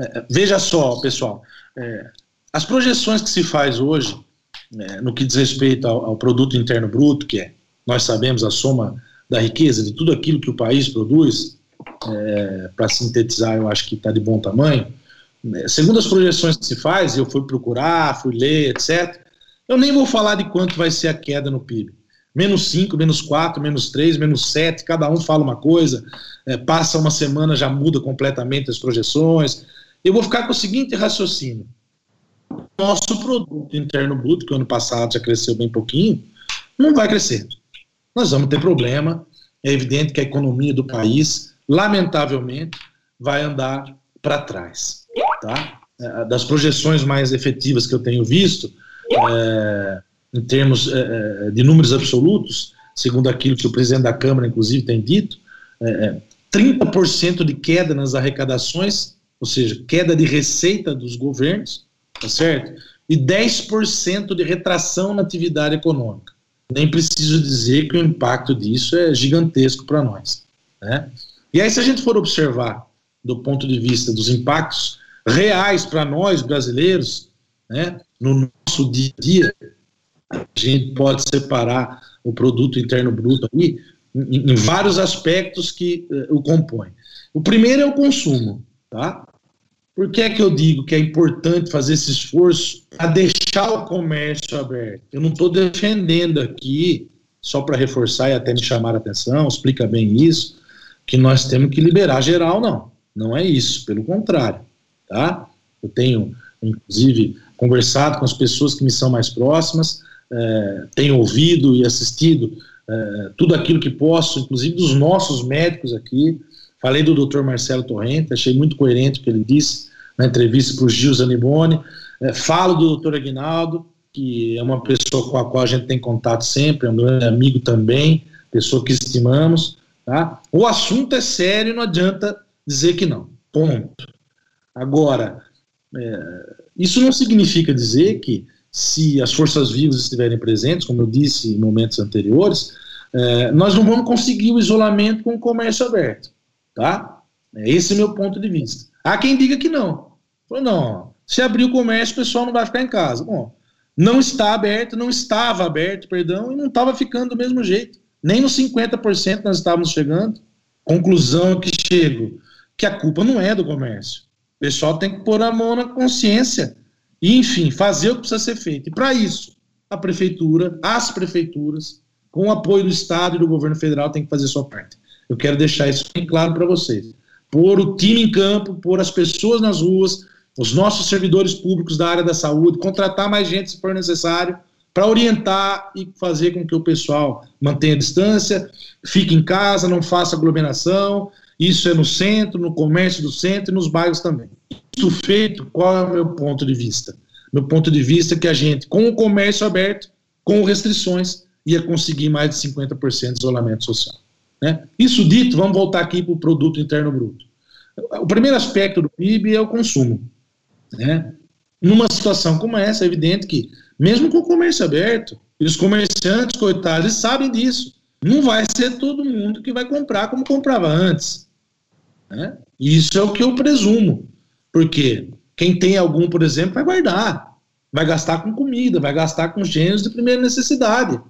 É, é veja só, pessoal, é, as projeções que se faz hoje, é, no que diz respeito ao, ao produto interno bruto, que é, nós sabemos, a soma da riqueza, de tudo aquilo que o país produz, é, para sintetizar, eu acho que está de bom tamanho. É, segundo as projeções que se faz, eu fui procurar, fui ler, etc., eu nem vou falar de quanto vai ser a queda no PIB. Menos 5, menos 4, menos 3, menos 7, cada um fala uma coisa, é, passa uma semana, já muda completamente as projeções. Eu vou ficar com o seguinte raciocínio. Nosso produto interno bruto, que ano passado já cresceu bem pouquinho, não vai crescer nós vamos ter problema. É evidente que a economia do país, lamentavelmente, vai andar para trás. Tá? É, das projeções mais efetivas que eu tenho visto, é, em termos é, é de números absolutos, segundo aquilo que o presidente da Câmara, inclusive, tem dito, é, 30% é, de queda nas arrecadações, ou seja, queda de receita dos governos, tá certo? E 10% de retração na atividade econômica nem preciso dizer que o impacto disso é gigantesco para nós. Né? E aí, se a gente for observar do ponto de vista dos impactos reais para nós brasileiros, né, no nosso dia a dia, a gente pode separar o produto interno bruto aí em, vários aspectos que uh, o compõem. O primeiro é o consumo, tá? Por que é que eu digo que é importante fazer esse esforço para deixar o comércio aberto? Eu não estou defendendo aqui, só para reforçar e até me chamar a atenção, explica bem isso, que nós temos que liberar geral, não. Não é isso, pelo contrário. Tá? Eu tenho, inclusive, conversado com as pessoas que me são mais próximas, é, tenho ouvido e assistido é, tudo aquilo que posso, inclusive dos nossos médicos aqui. Falei do Dr. Marcelo Torrente, achei muito coerente o que ele disse na entrevista para o Gil Zaniboni. É, falo do doutor Aguinaldo, que é uma pessoa com a qual a gente tem contato sempre, é um grande amigo também, pessoa que estimamos. Tá? O assunto é sério, não adianta dizer que não. Ponto. Agora, é, isso não significa dizer que, se as forças vivas estiverem presentes, como eu disse em momentos anteriores, é, nós não vamos conseguir o isolamento com o comércio aberto. Tá? É esse é o meu ponto de vista. Há quem diga que não. Falou, não, se abrir o comércio, o pessoal não vai ficar em casa. Bom, não está aberto, não estava aberto, perdão, e não estava ficando do mesmo jeito. Nem nos 50% nós estávamos chegando. Conclusão que chego, que a culpa não é do comércio. O pessoal tem que pôr a mão na consciência e, enfim, fazer o que precisa ser feito. E para isso, a prefeitura, as prefeituras, com o apoio do Estado e do governo federal, tem que fazer sua parte. Eu quero deixar isso bem claro para vocês. Pôr o time em campo, pôr as pessoas nas ruas, os nossos servidores públicos da área da saúde, contratar mais gente se for necessário, para orientar e fazer com que o pessoal mantenha a distância, fique em casa, não faça aglomeração. Isso é no centro, no comércio do centro e nos bairros também. Isso feito, qual é o meu ponto de vista? Meu ponto de vista é que a gente, com o comércio aberto, com restrições, ia conseguir mais de 50% de isolamento social. Né? Isso dito, vamos voltar aqui para o produto interno bruto. O primeiro aspecto do PIB é o consumo. Né? Numa situação como essa, é evidente que, mesmo com o comércio aberto, os comerciantes, coitados, sabem disso. Não vai ser todo mundo que vai comprar como comprava antes. Né? Isso é o que eu presumo. Porque quem tem algum, por exemplo, vai guardar. Vai gastar com comida, vai gastar com gêneros de primeira necessidade.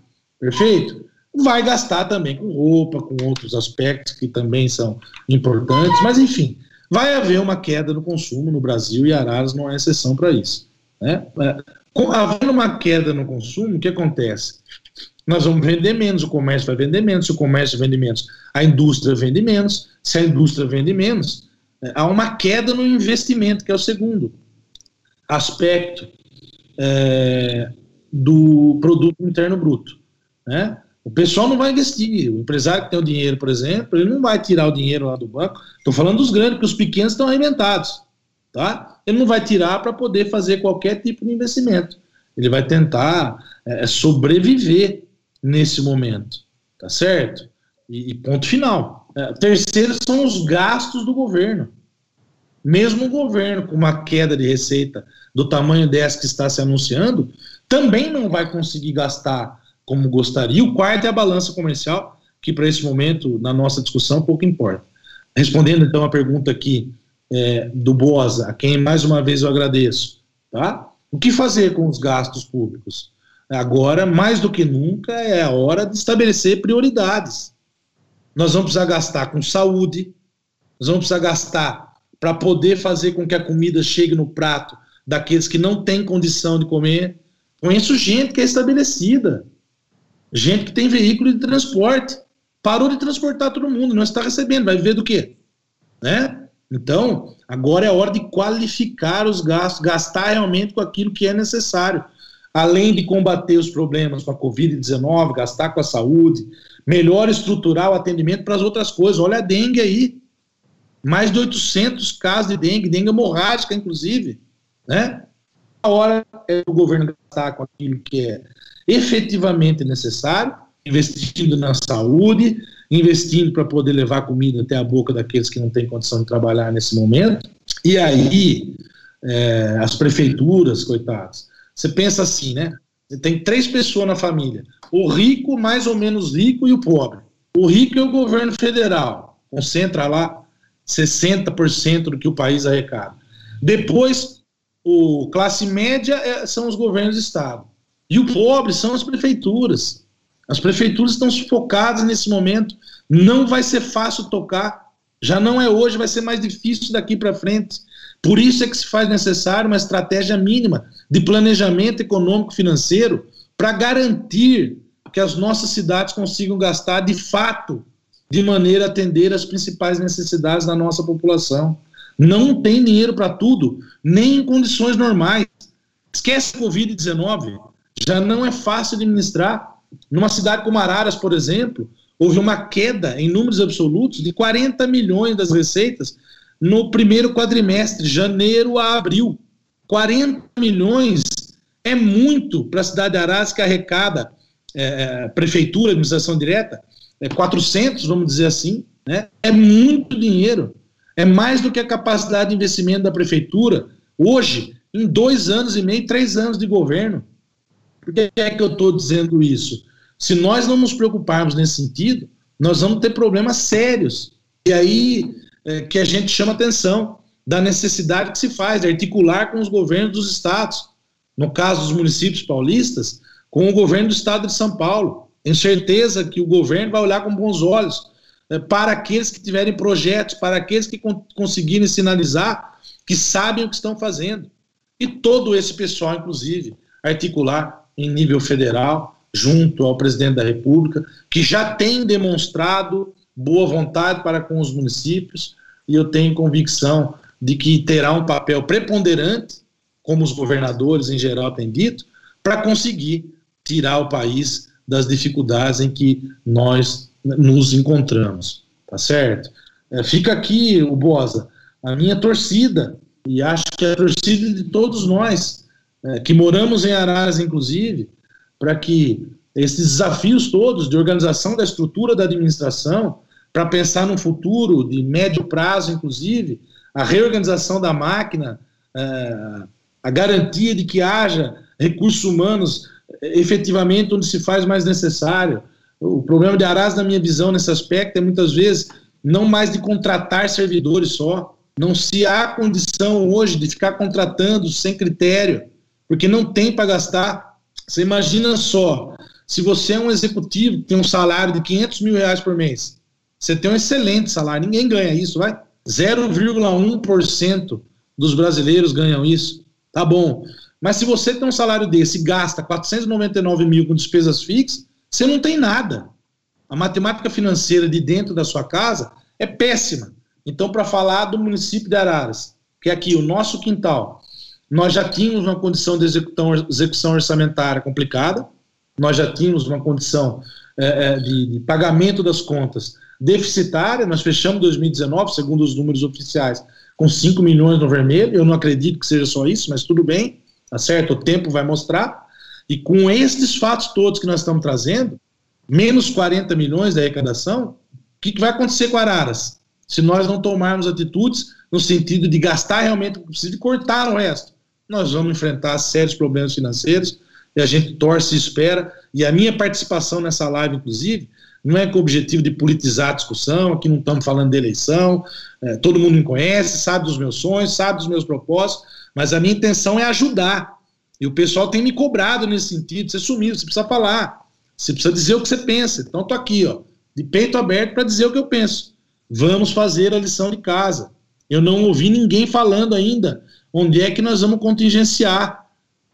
Perfeito? Vai gastar também com roupa, com outros aspectos que também são importantes, mas enfim, vai haver uma queda no consumo no Brasil e Araras não é exceção para isso. Né? É, havendo uma queda no consumo, o que acontece? Nós vamos vender menos, o comércio vai vender menos, se o comércio vende menos, a indústria vende menos, se a indústria vende menos, é, há uma queda no investimento, que é o segundo aspecto é, do produto interno bruto. Né? O pessoal não vai investir. O empresário que tem o dinheiro, por exemplo, ele não vai tirar o dinheiro lá do banco. Estou falando dos grandes, porque os pequenos estão arrebentados. Tá? Ele não vai tirar para poder fazer qualquer tipo de investimento. Ele vai tentar é, sobreviver nesse momento. Tá certo? E, e ponto final. É, terceiro são os gastos do governo. Mesmo o governo com uma queda de receita do tamanho dessa que está se anunciando, também não vai conseguir gastar como gostaria. O quarto é a balança comercial, que para esse momento, na nossa discussão, pouco importa. Respondendo então a pergunta aqui é, do Bosa, a quem mais uma vez eu agradeço, tá? O que fazer com os gastos públicos? Agora, mais do que nunca, é a hora de estabelecer prioridades. Nós vamos precisar gastar com saúde, nós vamos precisar gastar para poder fazer com que a comida chegue no prato daqueles que não têm condição de comer. Conheço gente que é estabelecida, Gente que tem veículo de transporte. Parou de transportar todo mundo, não está recebendo, vai viver do quê? Né? Então, agora é hora de qualificar os gastos, gastar realmente com aquilo que é necessário. Além de combater os problemas com a Covid-19, gastar com a saúde, melhor estruturar o atendimento para as outras coisas. Olha a dengue aí. Mais de 800 casos de dengue, dengue hemorrágica, inclusive. Né? A hora é o governo gastar com aquilo que é efetivamente necessário, investindo na saúde, investindo para poder levar comida até a boca daqueles que não têm condição de trabalhar nesse momento. E aí, é, as prefeituras, coitados, você pensa assim, né? Você tem três pessoas na família: o rico, mais ou menos rico, e o pobre. O rico é o governo federal, concentra lá 60% do que o país arrecada. Depois, o classe média é, são os governos do estado. E o pobre são as prefeituras. As prefeituras estão sufocadas nesse momento. Não vai ser fácil tocar. Já não é hoje, vai ser mais difícil daqui para frente. Por isso é que se faz necessário uma estratégia mínima de planejamento econômico financeiro para garantir que as nossas cidades consigam gastar de fato, de maneira a atender as principais necessidades da nossa população. Não tem dinheiro para tudo, nem em condições normais. Esquece a Covid-19 já não é fácil administrar. Numa cidade como Araras, por exemplo, houve uma queda em números absolutos de 40 milhões das receitas no primeiro quadrimestre, janeiro a abril. 40 milhões é muito para a cidade de Araras que arrecada é, é, prefeitura, administração direta, é 400, vamos dizer assim, né? É muito dinheiro. É mais do que a capacidade de investimento da prefeitura hoje, em dois anos e meio, três anos de governo. Por que é que eu estou dizendo isso? Se nós não nos preocuparmos nesse sentido, nós vamos ter problemas sérios. E aí é, que a gente chama atenção da necessidade que se faz de articular com os governos dos estados. no caso dos municípios paulistas, com o governo do estado de São Paulo. Tenho certeza que o governo vai olhar com bons olhos é, para aqueles que tiverem projetos, para aqueles que con conseguirem sinalizar que sabem o que estão fazendo. E todo esse pessoal, inclusive, articular em nível federal, junto ao presidente da República, que já tem demonstrado boa vontade para com os municípios, e eu tenho convicção de que terá um papel preponderante, como os governadores em geral têm dito, para conseguir tirar o país das dificuldades em que nós nos encontramos, tá certo? É, fica aqui, o Bosa, a minha torcida, e acho que é a torcida de todos nós, é, que moramos em Araras, inclusive, para que esses desafios todos de organização da estrutura da administração, para pensar no futuro de médio prazo, inclusive, a reorganização da máquina, é, a garantia de que haja recursos humanos é, efetivamente onde se faz mais necessário. O problema de Arás, na minha visão, nesse aspecto, é muitas vezes não mais de contratar servidores só. Não se há condição hoje de ficar contratando sem critério, porque não tem para gastar. Você imagina só, se você é um executivo tem um salário de 500 mil reais por mês, você tem um excelente salário, ninguém ganha isso, vai? 0,1% dos brasileiros ganham isso. Tá bom. Mas se você tem um salário desse e gasta 499 mil com despesas fixas, você não tem nada. A matemática financeira de dentro da sua casa é péssima. Então, para falar do município de Araras, que é aqui o nosso quintal, nós já tínhamos uma condição de execução, orçamentária complicada, nós já tínhamos uma condição é, de, de pagamento das contas deficitária, nós fechamos 2019, segundo os números oficiais, com 5 milhões no vermelho, eu não acredito que seja só isso, mas tudo bem, tá certo? O tempo vai mostrar, e com esses fatos todos que nós estamos trazendo, menos 40 milhões da arrecadação, o que, que vai acontecer com Araras? Se nós não tomarmos atitudes no sentido de gastar realmente o que precisa e cortar o resto, nós vamos enfrentar sérios problemas financeiros e a gente torce e espera. E a minha participação nessa live, inclusive, não é com o objetivo de politizar a discussão, aqui não estamos falando de eleição, é, todo mundo me conhece, sabe dos meus sonhos, sabe dos meus propósitos, mas a minha intenção é ajudar. E o pessoal tem me cobrado nesse sentido, você sumiu, você precisa falar, você precisa dizer o que você pensa. Então estou aqui, ó, de peito aberto para dizer o que eu penso. Vamos fazer a lição de casa. Eu não ouvi ninguém falando ainda onde é que nós vamos contingenciar.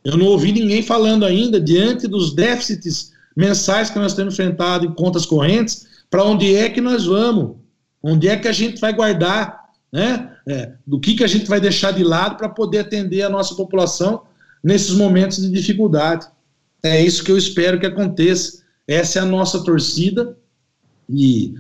Eu não ouvi ninguém falando ainda, diante dos déficits mensais que nós temos enfrentado em contas correntes, para onde é que nós vamos, onde é que a gente vai guardar, né? É, do que, que a gente vai deixar de lado para poder atender a nossa população nesses momentos de dificuldade. É isso que eu espero que aconteça. Essa é a nossa torcida. E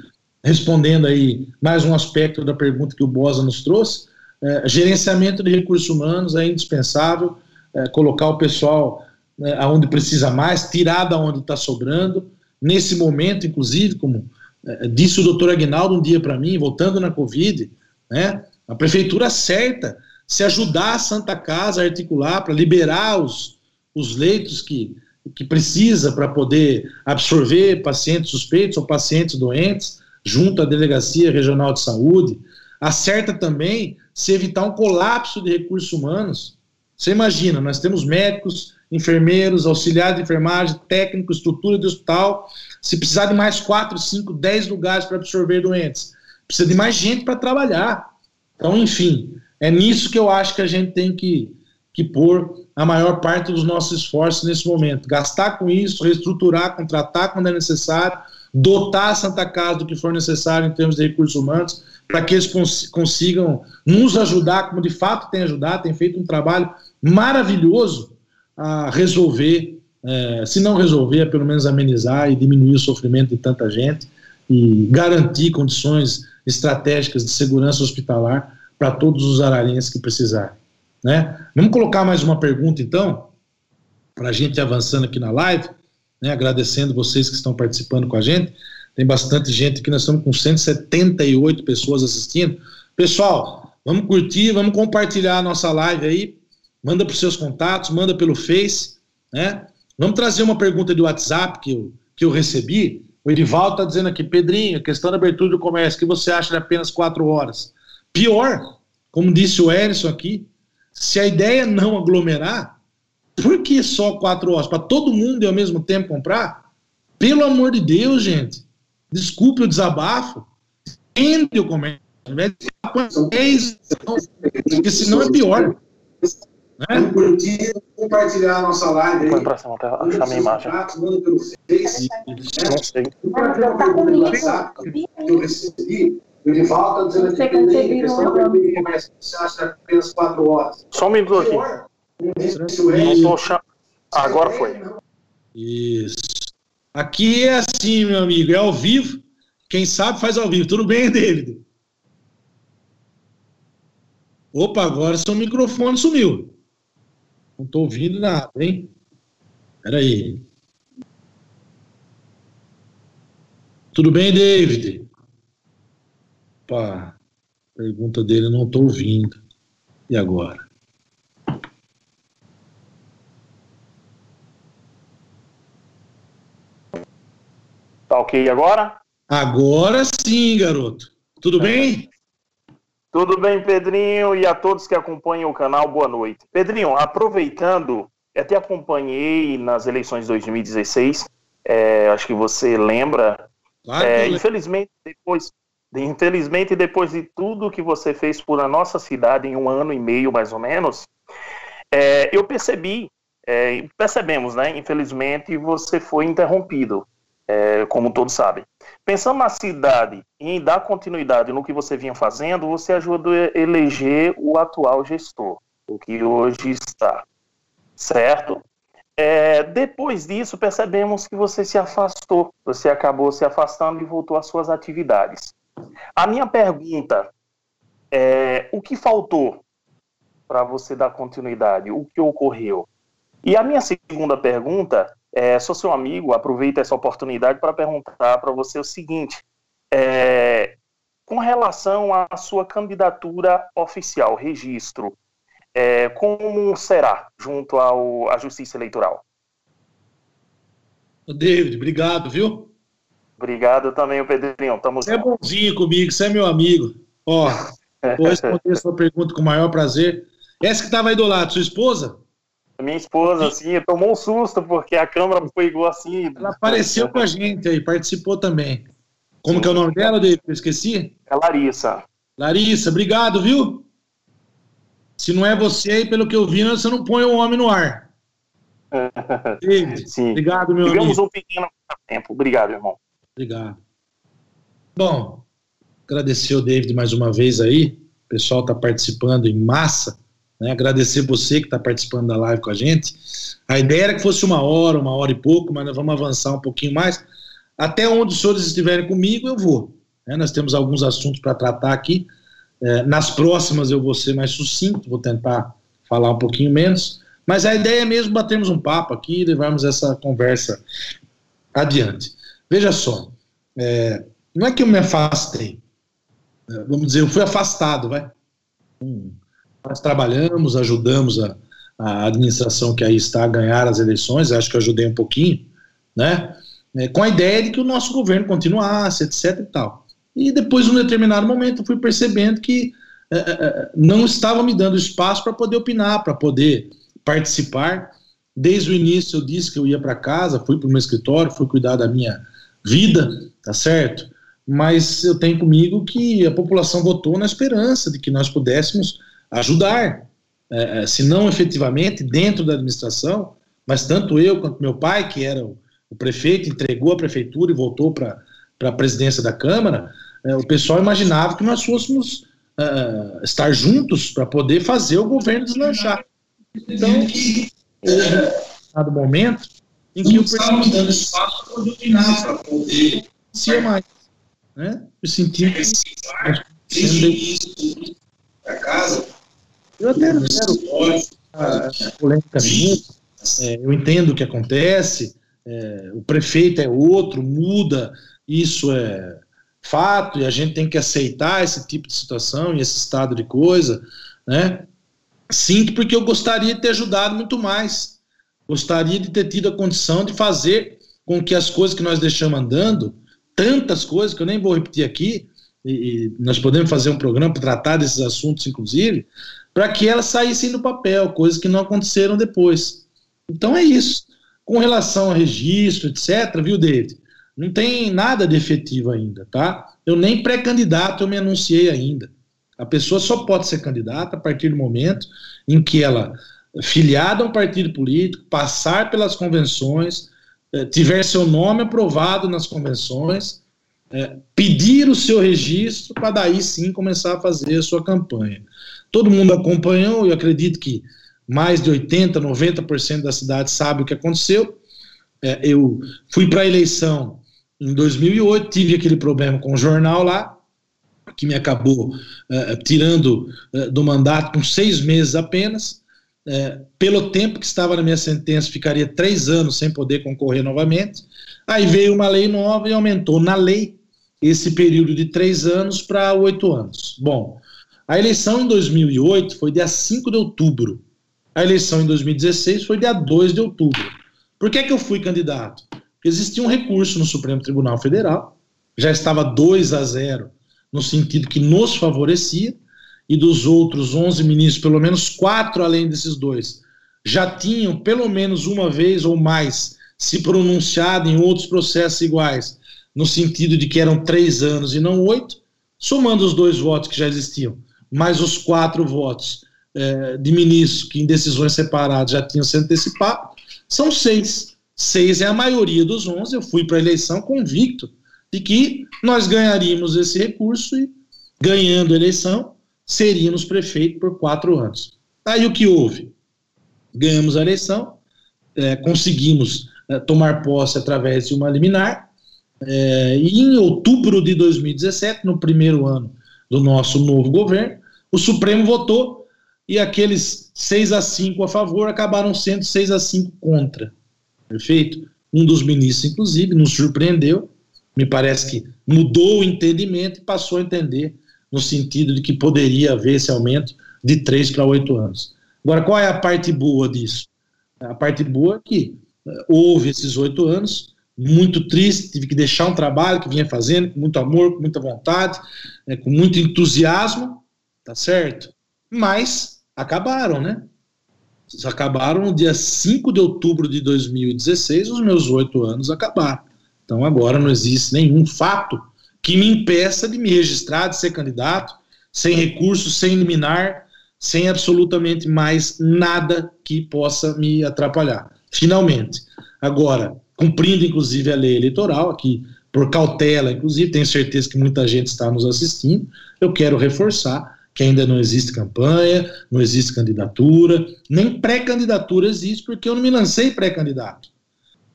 respondendo aí mais um aspecto da pergunta que o Bosa nos trouxe, é, gerenciamento de recursos humanos é indispensável, é, colocar o pessoal né, aonde precisa mais, tirar da onde está sobrando. Nesse momento, inclusive, como é, disse o doutor Aguinaldo um dia para mim, voltando na Covid, né, a prefeitura certa se ajudar a Santa Casa a articular para liberar os, os leitos que, que precisa para poder absorver pacientes suspeitos ou pacientes doentes, junto à Delegacia Regional de Saúde. Acerta também se evitar um colapso de recursos humanos. Você imagina, nós temos médicos, enfermeiros, auxiliares de enfermagem, técnico, estrutura de hospital. Se precisar de mais 4, 5, 10 lugares para absorver doentes, precisa de mais gente para trabalhar. Então, enfim, é nisso que eu acho que a gente tem que, que pôr a maior parte dos nossos esforços nesse momento. Gastar com isso, reestruturar, contratar quando é necessário, dotar a Santa Casa do que for necessário em termos de recursos humanos, para que eles cons consigam nos ajudar, como de fato tem ajudado, tem feito um trabalho maravilhoso a resolver, é, se não resolver, é pelo menos amenizar e diminuir o sofrimento de tanta gente e garantir condições estratégicas de segurança hospitalar para todos os ararenses que precisarem. Né? Vamos colocar mais uma pergunta, então, para a gente avançando aqui na live, né, agradecendo vocês que estão participando com a gente. Tem bastante gente aqui, nós estamos com 178 pessoas assistindo. Pessoal, vamos curtir, vamos compartilhar a nossa live aí, manda para os seus contatos, manda pelo Face, né? Vamos trazer uma pergunta de WhatsApp que eu, que eu recebi. O Edivaldo está dizendo aqui, Pedrinho, questão da abertura do comércio, que você acha de apenas quatro horas? Pior, como disse o Erison aqui, se a ideia é não aglomerar, Por que só quatro horas? Para todo mundo ao mesmo tempo comprar? Pelo amor de Deus, gente. Desculpe o desabafo. Entre o comércio. Porque senão é pior. Né? Curtir, compartilhar a nossa live. Põe pra cima, tá? achar minha imagem. Manda pelo Face. Não sei. Eu recebi. Está dizendo que tem questão. Você acha apenas quatro horas? Só um minuto aqui. Não tô achando. Agora foi. Isso. Aqui é assim, meu amigo, é ao vivo. Quem sabe faz ao vivo. Tudo bem, David? Opa, agora seu microfone sumiu. Não estou ouvindo nada, hein? Espera aí. Tudo bem, David? Opa, pergunta dele, não estou ouvindo. E agora? Tá ok agora? Agora sim, garoto. Tudo bem? Tudo bem, Pedrinho, e a todos que acompanham o canal, boa noite. Pedrinho, aproveitando, eu te acompanhei nas eleições de 2016, é, acho que você lembra. Claro é, infelizmente, depois, infelizmente, depois de tudo que você fez por a nossa cidade em um ano e meio, mais ou menos, é, eu percebi, é, percebemos, né? Infelizmente, você foi interrompido é, como todos sabem. Pensando na cidade e em dar continuidade no que você vinha fazendo, você ajudou a eleger o atual gestor, o que hoje está, certo? É, depois disso, percebemos que você se afastou, você acabou se afastando e voltou às suas atividades. A minha pergunta é: o que faltou para você dar continuidade? O que ocorreu? E a minha segunda pergunta é, sou seu amigo, aproveito essa oportunidade para perguntar para você o seguinte: é, com relação à sua candidatura oficial, registro, é, como será junto ao, à Justiça Eleitoral? David, obrigado, viu? Obrigado também, Pedrinho. Tamo você é bonzinho comigo, você é meu amigo. Ó, vou responder a sua pergunta com o maior prazer. Essa que estava aí do lado, sua esposa? Minha esposa, assim, tomou um susto, porque a câmera foi igual assim. Ela apareceu com a gente aí, participou também. Como Sim. que é o nome dela, David? Eu esqueci? É Larissa. Larissa, obrigado, viu? Se não é você aí, pelo que eu vi, você não põe o homem no ar. David, Sim. obrigado, meu Tivemos amigo. um pequeno tempo. Obrigado, irmão. Obrigado. Bom, agradecer o David mais uma vez aí. O pessoal está participando em massa. Né? Agradecer você que está participando da live com a gente. A ideia era que fosse uma hora, uma hora e pouco, mas nós vamos avançar um pouquinho mais. Até onde os senhores estiverem comigo, eu vou. Né? Nós temos alguns assuntos para tratar aqui. É, nas próximas eu vou ser mais sucinto, vou tentar falar um pouquinho menos. Mas a ideia é mesmo batermos um papo aqui e levarmos essa conversa adiante. Veja só, é, não é que eu me afastei, é, vamos dizer, eu fui afastado, vai. Hum, nós trabalhamos, ajudamos a, a administração que aí está a ganhar as eleições, acho que ajudei um pouquinho, né? É, com a ideia de que o nosso governo continuasse, etc e tal. E depois, num determinado momento, eu fui percebendo que é, é, não estava me dando espaço para poder opinar, para poder participar. Desde o início eu disse que eu ia para casa, fui para o meu escritório, fui cuidar da minha vida, tá certo? Mas eu tenho comigo que a população votou na esperança de que nós pudéssemos ajudar, é, é, se não efetivamente dentro da administração, mas tanto eu quanto meu pai, que era o, o prefeito, entregou a prefeitura e voltou para a presidência da Câmara, é, o pessoal imaginava que nós fôssemos é, estar juntos para poder fazer o governo deslanchar. Então, houve um momento em que eu percebi dando espaço para poder opinar, para poder ser mais. Né? Eu senti que para casa eu até não quero a, polêmica nenhuma. É, eu entendo o que acontece, é, o prefeito é outro, muda, isso é fato, e a gente tem que aceitar esse tipo de situação e esse estado de coisa, né? Sinto porque eu gostaria de ter ajudado muito mais. Gostaria de ter tido a condição de fazer com que as coisas que nós deixamos andando, tantas coisas que eu nem vou repetir aqui, e, e nós podemos fazer um programa para tratar desses assuntos, inclusive, para que elas saíssem do papel, coisas que não aconteceram depois. Então é isso. Com relação a registro, etc., viu, David? Não tem nada de efetivo ainda, tá? Eu nem pré-candidato eu me anunciei ainda. A pessoa só pode ser candidata a partir do momento em que ela, filiada a um partido político, passar pelas convenções, eh, tiver seu nome aprovado nas convenções, eh, pedir o seu registro para daí sim começar a fazer a sua campanha. Todo mundo acompanhou, eu acredito que mais de 80%, 90% da cidade sabe o que aconteceu. É, eu fui para a eleição em 2008, tive aquele problema com o jornal lá, que me acabou uh, tirando uh, do mandato com seis meses apenas. Uh, pelo tempo que estava na minha sentença, ficaria três anos sem poder concorrer novamente. Aí veio uma lei nova e aumentou na lei esse período de três anos para oito anos. Bom, a eleição em 2008 foi dia 5 de outubro. A eleição em 2016 foi dia 2 de outubro. Por que, é que eu fui candidato? Porque existia um recurso no Supremo Tribunal Federal, já estava 2 a 0, no sentido que nos favorecia, e dos outros 11 ministros, pelo menos quatro além desses dois, já tinham pelo menos uma vez ou mais se pronunciado em outros processos iguais, no sentido de que eram três anos e não oito, somando os dois votos que já existiam, mais os quatro votos é, de ministros que em decisões separadas já tinham se antecipado, são seis. Seis é a maioria dos onze. Eu fui para a eleição convicto de que nós ganharíamos esse recurso e, ganhando a eleição, seríamos prefeito por quatro anos. Aí o que houve? Ganhamos a eleição, é, conseguimos é, tomar posse através de uma liminar, é, e em outubro de 2017, no primeiro ano do nosso novo governo, o Supremo votou e aqueles 6 a 5 a favor acabaram sendo 6 a 5 contra. Perfeito? Um dos ministros, inclusive, nos surpreendeu, me parece que mudou o entendimento e passou a entender no sentido de que poderia haver esse aumento de 3 para 8 anos. Agora, qual é a parte boa disso? A parte boa é que uh, houve esses oito anos, muito triste, tive que deixar um trabalho que vinha fazendo com muito amor, com muita vontade, né, com muito entusiasmo, tá certo? Mas acabaram, né? Acabaram no dia 5 de outubro de 2016, os meus oito anos acabaram. Então agora não existe nenhum fato que me impeça de me registrar, de ser candidato, sem recurso, sem liminar, sem absolutamente mais nada que possa me atrapalhar. Finalmente. Agora, cumprindo inclusive a lei eleitoral, aqui por cautela, inclusive, tenho certeza que muita gente está nos assistindo, eu quero reforçar que ainda não existe campanha, não existe candidatura, nem pré-candidatura existe, porque eu não me lancei pré-candidato.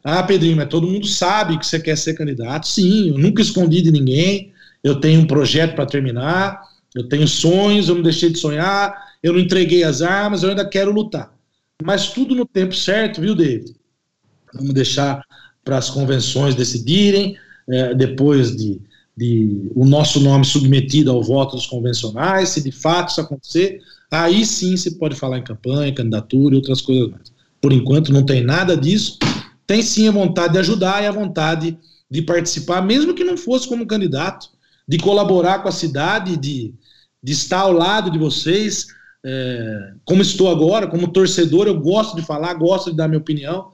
Ah, Pedrinho, mas todo mundo sabe que você quer ser candidato. Sim, eu nunca escondi de ninguém, eu tenho um projeto para terminar, eu tenho sonhos, eu não deixei de sonhar, eu não entreguei as armas, eu ainda quero lutar. Mas tudo no tempo certo, viu, David? Vamos deixar para as convenções decidirem, é, depois de de o nosso nome submetido ao voto dos convencionais, se de fato isso acontecer, aí sim se pode falar em campanha, candidatura e outras coisas mais. Por enquanto não tem nada disso. Tem sim a vontade de ajudar e a vontade de participar, mesmo que não fosse como candidato, de colaborar com a cidade, de, de estar ao lado de vocês, é, como estou agora, como torcedor, eu gosto de falar, gosto de dar minha opinião,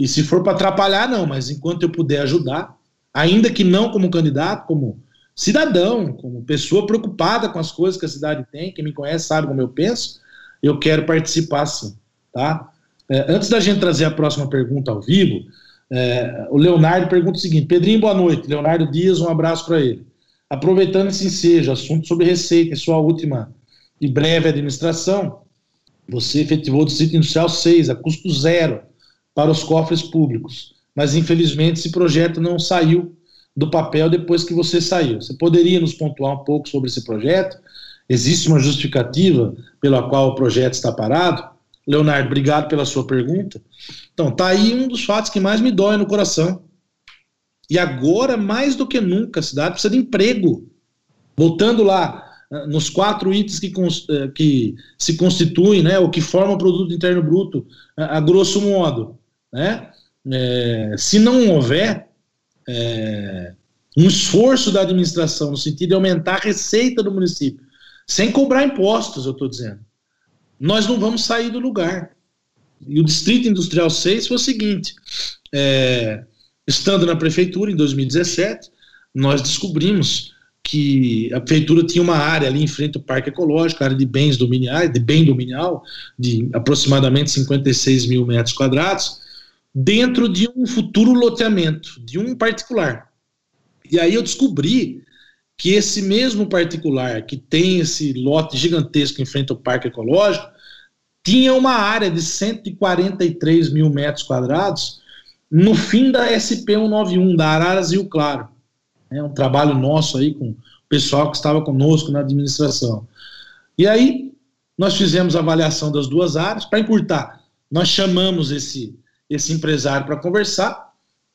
e se for para atrapalhar, não, mas enquanto eu puder ajudar, ainda que não como candidato, como cidadão, como pessoa preocupada com as coisas que a cidade tem, quem me conhece sabe como eu penso, eu quero participar sim, tá? É, antes da gente trazer a próxima pergunta ao vivo, é, o Leonardo pergunta o seguinte, Pedrinho, boa noite, Leonardo Dias, um abraço para ele. Aproveitando esse ensejo, assunto sobre receita, em sua última e breve administração, você efetivou o Distrito Industrial 6, a custo zero, para os cofres públicos mas infelizmente esse projeto não saiu do papel depois que você saiu. Você poderia nos pontuar um pouco sobre esse projeto? Existe uma justificativa pela qual o projeto está parado? Leonardo, obrigado pela sua pergunta. Então, tá aí um dos fatos que mais me dói no coração. E agora, mais do que nunca, a cidade precisa de emprego. Voltando lá, ah, nos quatro itens que, eh, que se constituem, né, o que forma o produto interno bruto, a, a grosso modo, né? é, se não houver é, um esforço da administração no sentido de aumentar a receita do município, sem cobrar impostos, eu estou dizendo, nós não vamos sair do lugar. E o Distrito Industrial 6 foi o seguinte: é, estando na prefeitura em 2017, nós descobrimos que a prefeitura tinha uma área ali em frente ao Parque Ecológico, área de bens dominiais, de bem dominial, de aproximadamente 56 mil metros quadrados, dentro de um futuro loteamento, de um particular. E aí eu descobri que esse mesmo particular que tem esse lote gigantesco em frente ao Parque Ecológico tinha uma área de 143 mil metros quadrados no fim da SP 191, da Araras Rio Claro. É um trabalho nosso aí com o pessoal que estava conosco na administração. E aí, nós fizemos a avaliação das duas áreas. Para encurtar, nós chamamos esse, esse empresário para conversar.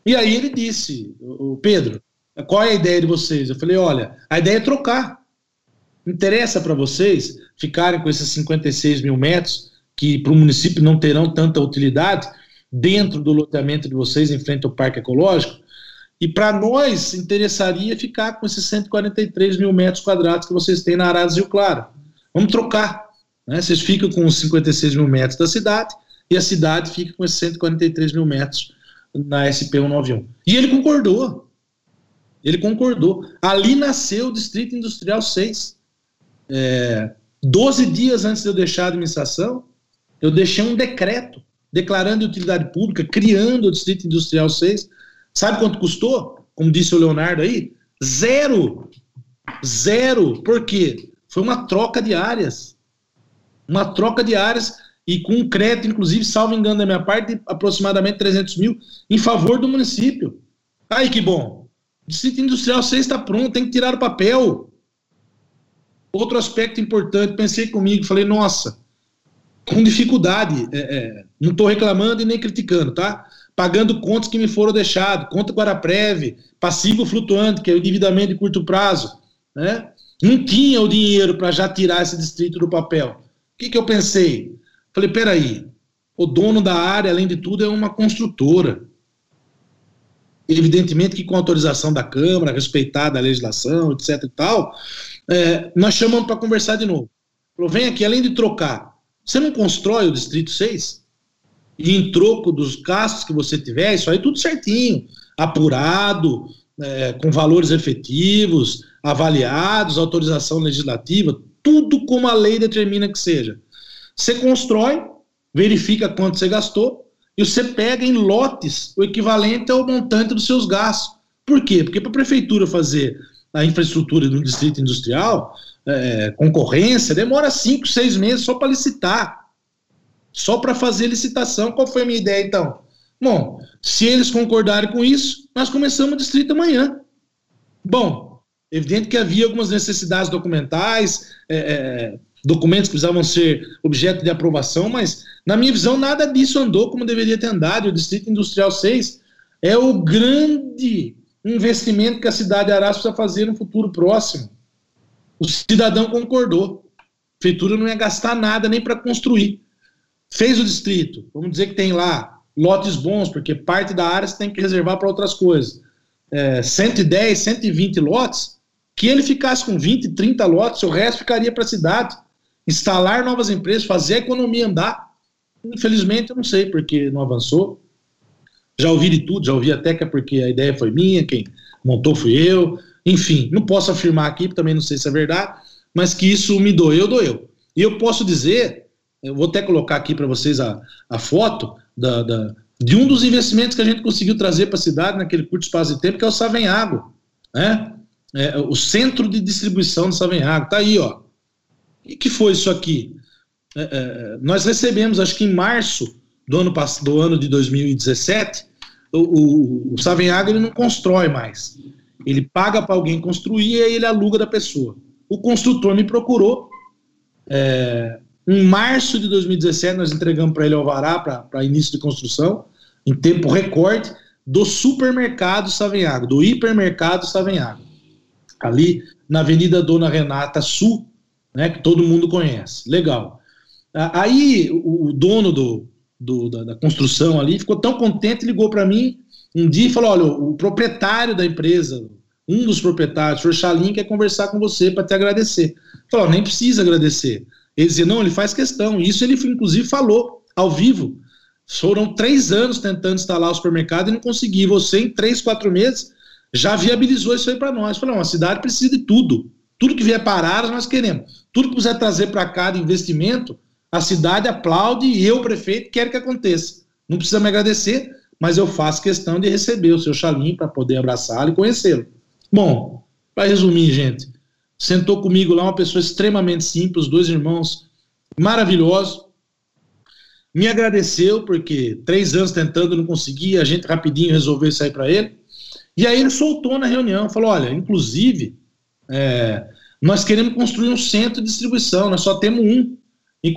E aí ele disse: o Pedro, qual é a ideia de vocês? Eu falei: olha, a ideia é trocar. Interessa para vocês ficarem com esses 56 mil metros, que para o município não terão tanta utilidade, dentro do loteamento de vocês, em frente ao Parque Ecológico? E para nós, interessaria ficar com esses 143 mil metros quadrados que vocês têm na Araras Rio Claro. Vamos trocar. Né? Vocês ficam com os 56 mil metros da cidade e a cidade fica com esses 143 mil metros na SP 191. E ele concordou. Ele concordou. Ali nasceu o Distrito Industrial 6. É, 12 dias antes de eu deixar a administração, eu deixei um decreto declarando de utilidade pública, criando o Distrito Industrial 6, Sabe quanto custou? Como disse o Leonardo aí? Zero. Zero. Por quê? Foi uma troca de áreas. Uma troca de áreas e com um crédito, inclusive, salvo engano da minha parte, de aproximadamente 300 mil em favor do município. Aí que bom. Distrito Industrial 6 está pronto, tem que tirar o papel. Outro aspecto importante, pensei comigo, falei, nossa, com dificuldade, é, é, não estou reclamando e nem criticando, tá? pagando contas que me foram deixadas, conta Guaraprev, passivo flutuante, que é o endividamento de curto prazo, né? Não tinha o dinheiro para já tirar esse distrito do papel. O que, que eu pensei? Falei, peraí, o dono da área, além de tudo, é uma construtora. Evidentemente que com autorização da Câmara, respeitada a legislação, etc e tal, é, nós chamamos para conversar de novo. Falou, vem aqui, além de trocar, você não constrói o Distrito 6? e em troco dos gastos que você tiver, isso aí tudo certinho, apurado, é, com valores efetivos, avaliados, autorização legislativa, tudo como a lei determina que seja. Você constrói, verifica quanto você gastou e você pega em lotes o equivalente ao montante dos seus gastos. Por quê? Porque para a prefeitura fazer a infraestrutura do distrito industrial, é, concorrência, demora cinco, seis meses só para licitar só para fazer licitação. Qual foi a minha ideia então? Bom, se eles concordarem com isso, nós começamos o distrito amanhã. Bom, evidente que havia algumas necessidades documentais, é, é, documentos que precisavam ser objeto de aprovação, mas, na minha visão, nada disso andou como deveria ter andado. O Distrito Industrial 6 é o grande investimento que a cidade de Arás precisa fazer no futuro próximo. O cidadão concordou. A prefeitura não ia gastar nada nem para construir fez o distrito, vamos dizer que tem lá lotes bons, porque parte da área você tem que reservar para outras coisas. É, 110, 120 lotes, que ele ficasse com 20, 30 lotes, o resto ficaria para a cidade. Instalar novas empresas, fazer a economia andar. Infelizmente, eu não sei porque não avançou. Já ouvi de tudo, já ouvi até que é porque a ideia foi minha, quem montou fui eu. Enfim, não posso afirmar aqui, também não sei se é verdade, mas que isso me doeu, doeu. E eu posso dizer eu vou até colocar aqui para vocês a, a foto da, da, de um dos investimentos que a gente conseguiu trazer para a cidade naquele curto espaço de tempo, que é o Savenhago. Né? É, o centro de distribuição do Savenhago. Está aí, ó. O que foi isso aqui? É, é, nós recebemos, acho que em março do ano, do ano de 2017, o, o, o ele não constrói mais. Ele paga para alguém construir e ele aluga da pessoa. O construtor me procurou, é, em março de 2017, nós entregamos para ele o alvará para início de construção, em tempo recorde, do supermercado Savenhago, do hipermercado Savenhago, ali na Avenida Dona Renata Sul, né, que todo mundo conhece. Legal. Aí o, dono do, do da, da, construção ali ficou tão contente, ligou para mim um dia e falou: olha, o proprietário da empresa, um dos proprietários, o senhor Chalim, quer conversar com você para te agradecer. Falou: nem precisa agradecer. Ele dizia, não, ele faz questão. Isso ele, inclusive, falou ao vivo. Foram três anos tentando instalar o supermercado e não consegui. Você, em três, quatro meses, já viabilizou isso aí para nós. Falou, a cidade precisa de tudo. Tudo que vier para nós queremos. Tudo que quiser trazer para cá de investimento, a cidade aplaude e eu, prefeito, quero que aconteça. Não precisa me agradecer, mas eu faço questão de receber o seu Chalim para poder abraçá-lo e conhecê-lo. Bom, para resumir, gente, sentou comigo lá uma pessoa extremamente simples, dois irmãos maravilhosos, me agradeceu, porque três anos tentando não conseguia, a gente rapidinho resolveu sair para ele. E aí ele soltou na reunião, falou: olha, inclusive, é, nós queremos construir um centro de distribuição, nós só temos um. Em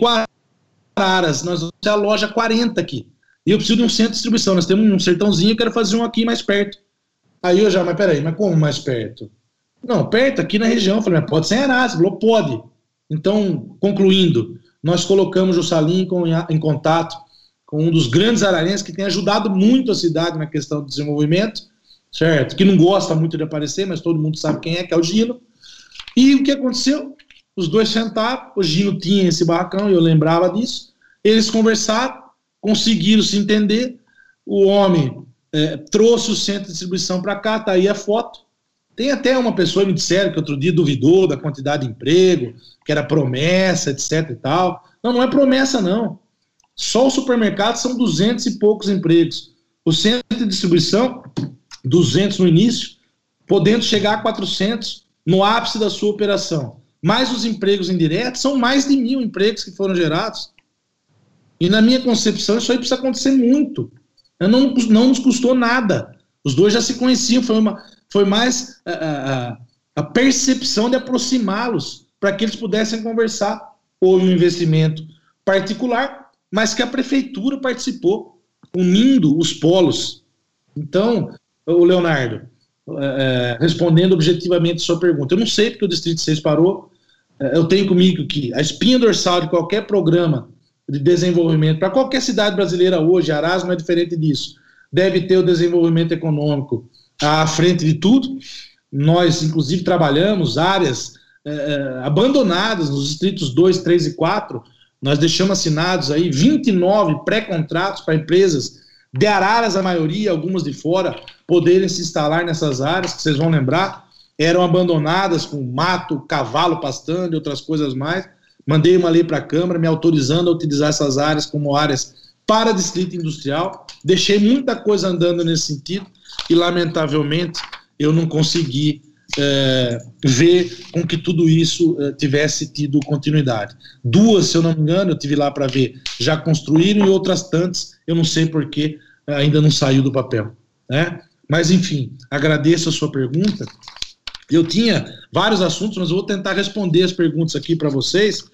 Araras, nós vamos ter a loja 40 aqui. E eu preciso de um centro de distribuição. Nós temos um sertãozinho, eu quero fazer um aqui mais perto. Aí eu já, mas peraí, mas como mais perto? Não, perto, aqui na região. Eu falei, mas pode ser em. Ele falou, pode. Então, concluindo, nós colocamos o Salim em contato com um dos grandes ararenses que tem ajudado muito a cidade na questão do desenvolvimento, certo? Que não gosta muito de aparecer, mas todo mundo sabe quem é, que é o Gino. E o que aconteceu? Os dois sentaram, o Gino tinha esse barracão, eu lembrava disso. Eles conversaram, conseguiram se entender. O homem é, trouxe o centro de distribuição para cá, tá aí a foto. Tem até uma pessoa me disseram que outro dia duvidou da quantidade de emprego, que era promessa, etc e tal. Não, não é promessa, não. Só o supermercado são 200 e poucos empregos. O centro de distribuição, 200 no início, podendo chegar a 400 no ápice da sua operação. Mais os empregos indiretos, são mais de mil empregos que foram gerados. E na minha concepção, isso aí precisa acontecer muito. Não, não nos custou nada. Os dois já se conheciam, foi uma, foi mais a, a, a percepção de aproximá-los para que eles pudessem conversar. Houve um investimento particular, mas que a prefeitura participou, unindo os polos. Então, o Leonardo, é, é, respondendo objetivamente sua pergunta, eu não sei porque o Distrito 6 parou. É, eu tenho comigo que a espinha dorsal de qualquer programa de desenvolvimento, para qualquer cidade brasileira hoje, Arás não é diferente disso, deve ter o desenvolvimento econômico à frente de tudo. Nós, inclusive, trabalhamos áreas é, é abandonadas nos distritos 2, 3 e 4. Nós deixamos assinados aí 29 pré-contratos para empresas de Araras, a maioria, algumas de fora, poderem se instalar nessas áreas, que vocês vão lembrar, eram abandonadas com mato, cavalo pastando e outras coisas mais. Mandei uma lei para a Câmara me autorizando a utilizar essas áreas como áreas para distrito industrial. Deixei muita coisa andando nesse sentido e, lamentavelmente, eu não consegui é, ver com que tudo isso é, tivesse tido continuidade. Duas, se eu não me engano, eu tive lá para ver, já construíram e outras tantas, eu não sei porque é, ainda não saiu do papel. Né? Mas, enfim, agradeço a sua pergunta. Eu tinha vários assuntos, mas eu vou tentar responder as perguntas aqui para vocês.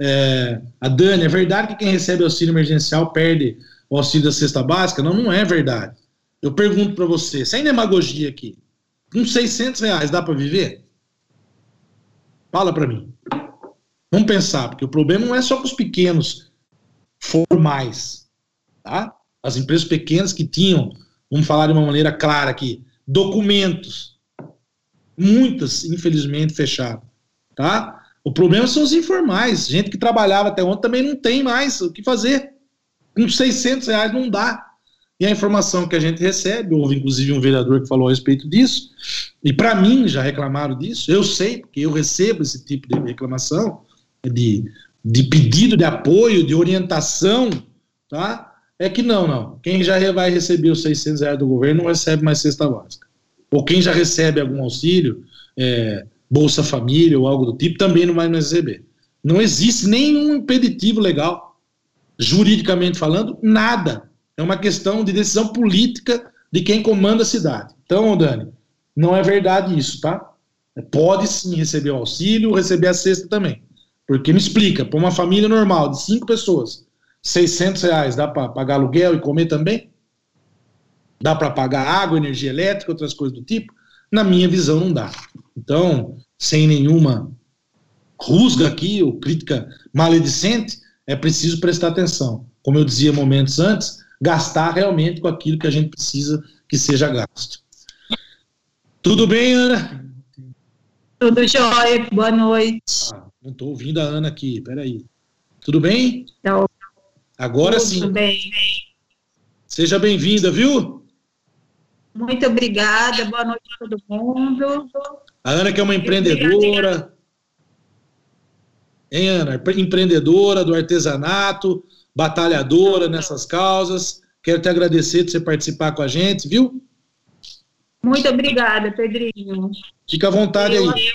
É, a Dani, é verdade que quem recebe auxílio emergencial perde o auxílio da cesta básica? Não, não é verdade. Eu pergunto para você, sem demagogia aqui, com 600 reais dá para viver? Fala para mim. Vamos pensar, porque o problema não é só com os pequenos formais, tá? As empresas pequenas que tinham, vamos falar de uma maneira clara aqui, documentos, muitas, infelizmente, fecharam, tá? O problema são os informais, gente que trabalhava até ontem também não tem mais o que fazer. Com 600 reais não dá. E a informação que a gente recebe, houve inclusive um vereador que falou a respeito disso, e para mim já reclamaram disso, eu sei, porque eu recebo esse tipo de reclamação, de, de pedido de apoio, de orientação, tá? É que não, não. Quem já vai receber os 600 reais do governo não recebe mais cesta básica. Ou quem já recebe algum auxílio, é, Bolsa Família ou algo do tipo, também não vai mais receber. Não existe nenhum impeditivo legal, juridicamente falando, nada é uma questão de decisão política de quem comanda a cidade. Então, Dani, não é verdade isso, tá? Pode sim receber o auxílio, receber a cesta também. Porque me explica, para uma família normal de cinco pessoas, 600 reais dá para pagar aluguel e comer também? Dá para pagar água, energia elétrica, outras coisas do tipo? Na minha visão, não dá. Então, sem nenhuma rusga aqui ou crítica maledicente, é preciso prestar atenção. Como eu dizia momentos antes, gastar realmente com aquilo que a gente precisa que seja gasto. Tudo bem, Ana? Tudo jóia, boa noite. Ah, não estou ouvindo a Ana aqui, peraí. Tudo bem? Não. Agora Tudo sim. Bem. Seja bem-vinda, viu? Muito obrigada, boa noite a todo mundo. A Ana que é uma empreendedora. Hein, Ana? Empreendedora do artesanato, batalhadora nessas causas. Quero te agradecer por você participar com a gente, viu? Muito obrigada, Pedrinho. Fica à vontade Eu- aí.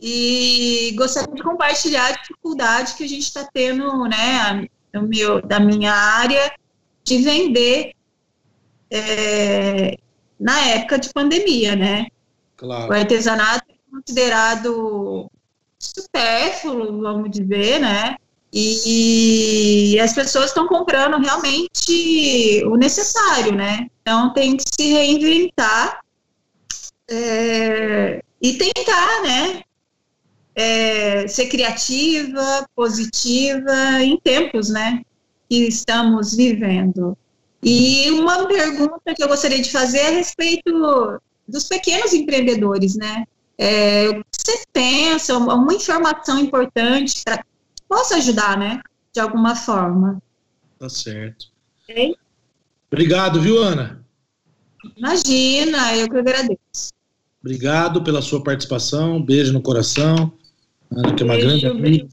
E gostaria de compartilhar a dificuldade que a gente está tendo, né, no meu, da minha área, de vender é, na época de pandemia, né? O Claro. artesanato é considerado supérfluo, vamos dizer, né? E as pessoas estão comprando realmente o necessário, né? Então tem que se reinventar é, e tentar, né? É, ser criativa, positiva em tempos, né? Que estamos vivendo. E uma pergunta que eu gostaria de fazer é a respeito dos pequenos empreendedores, né? É, o que você pensa, uma uma informação importante para que possa ajudar, né? De alguma forma. Tá certo. Ok? Obrigado, viu, Ana? Imagina, eu que agradeço. Obrigado pela sua participação. Beijo no coração. Ana, que é uma grande amiga,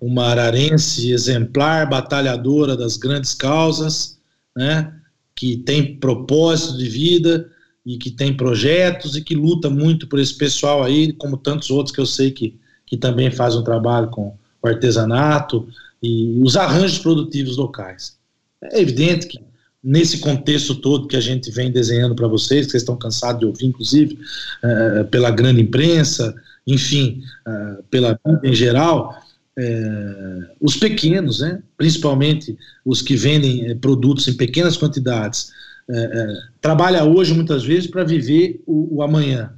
uma ararense exemplar, batalhadora das grandes causas, né? Que tem propósito de vida e que tem projetos e que luta muito por esse pessoal aí, como tantos outros que eu sei que, que também fazem um trabalho com o artesanato e os arranjos produtivos locais. É evidente que nesse contexto todo que a gente vem desenhando para vocês, que vocês estão cansados de ouvir, inclusive, eh, pela grande imprensa, enfim, eh, pela mídia em geral, eh, os pequenos, né, principalmente os que vendem eh, produtos em pequenas quantidades, eh, trabalha hoje muitas vezes para viver o, o amanhã.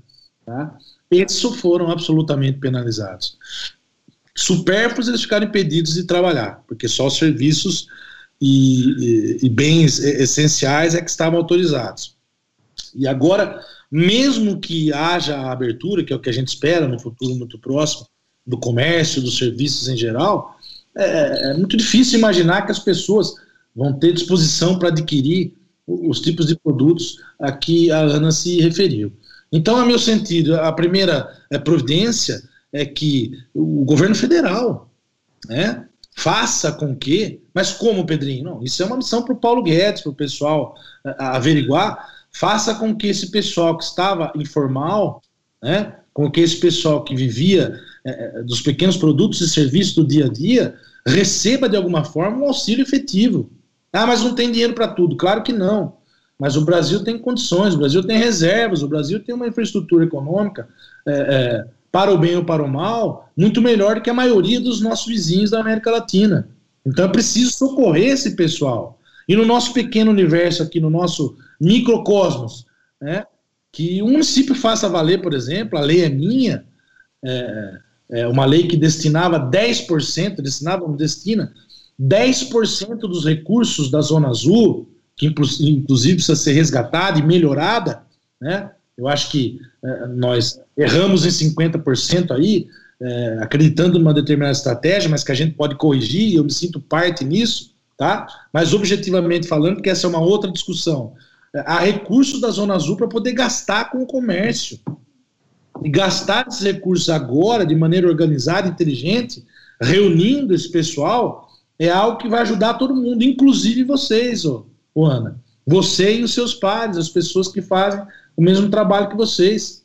Tá? Esses foram absolutamente penalizados. Supérfluos eles ficaram impedidos de trabalhar, porque só os serviços e, e- e bens essenciais é que estavam autorizados. E agora, mesmo que haja a abertura, que é o que a gente espera no futuro muito próximo, do comércio, dos serviços em geral, é, é muito difícil imaginar que as pessoas vão ter disposição para adquirir os tipos de produtos a que a Ana se referiu. Então, a meu sentido, a primeira eh, providência é que o governo federal né, faça com que. Mas como, Pedrinho? Não, isso é uma missão para o Paulo Guedes, para o pessoal eh, averiguar. Faça com que esse pessoal que estava informal, né, com que esse pessoal que vivia eh, dos pequenos produtos e serviços do dia a dia, receba de alguma forma um auxílio efetivo. Ah, mas não tem dinheiro para tudo. Claro que não. Mas o Brasil tem condições, o Brasil tem reservas, o Brasil tem uma infraestrutura econômica é, é, para o bem ou para o mal muito melhor do que a maioria dos nossos vizinhos da América Latina. Então é preciso socorrer esse pessoal. E no nosso pequeno universo aqui, no nosso microcosmos, né, que um município faça valer, por exemplo, a lei é minha, é, é uma lei que destinava 10%, destinava, destina, 10% dos recursos da Zona Azul, que inclusive precisa ser resgatada e melhorada, né? Eu acho que é, nós erramos em 50% aí, é, acreditando numa determinada estratégia, mas que a gente pode corrigir, eu me sinto parte nisso, tá? Mas objetivamente falando, porque essa é uma outra discussão. Há recursos da Zona Azul para poder gastar com o comércio. E gastar esses recursos agora, de maneira organizada, inteligente, reunindo esse pessoal, é algo que vai ajudar todo mundo, inclusive vocês, ô, ô Ana. Você e os seus pares, as pessoas que fazem o mesmo trabalho que vocês.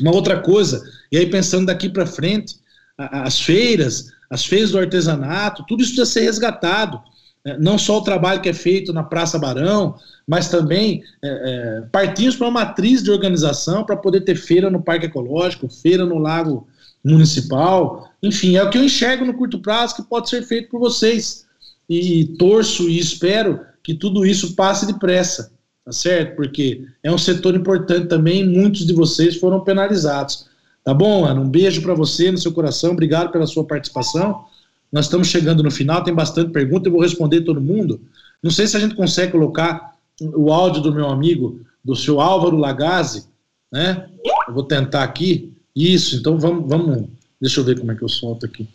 Uma outra coisa, e aí pensando daqui para frente, a- as feiras, as feiras do artesanato, tudo isso precisa ser resgatado. É, Não só o trabalho que é feito na Praça Barão, mas também é, é, partimos para uma matriz de organização para poder ter feira no Parque Ecológico, feira no Lago Municipal, enfim, é o que eu enxergo no curto prazo que pode ser feito por vocês. E torço e espero que tudo isso passe depressa, tá certo? Porque é um setor importante também, muitos de vocês foram penalizados. Tá bom, Ana? Um beijo para você no seu coração, obrigado pela sua participação. Nós estamos chegando no final, tem bastante pergunta, eu vou responder todo mundo. Não sei se a gente consegue colocar o áudio do meu amigo, do seu Álvaro Lagazzi, né? Eu vou tentar aqui. Isso, então vamos, vamos. Deixa eu ver como é que eu solto aqui.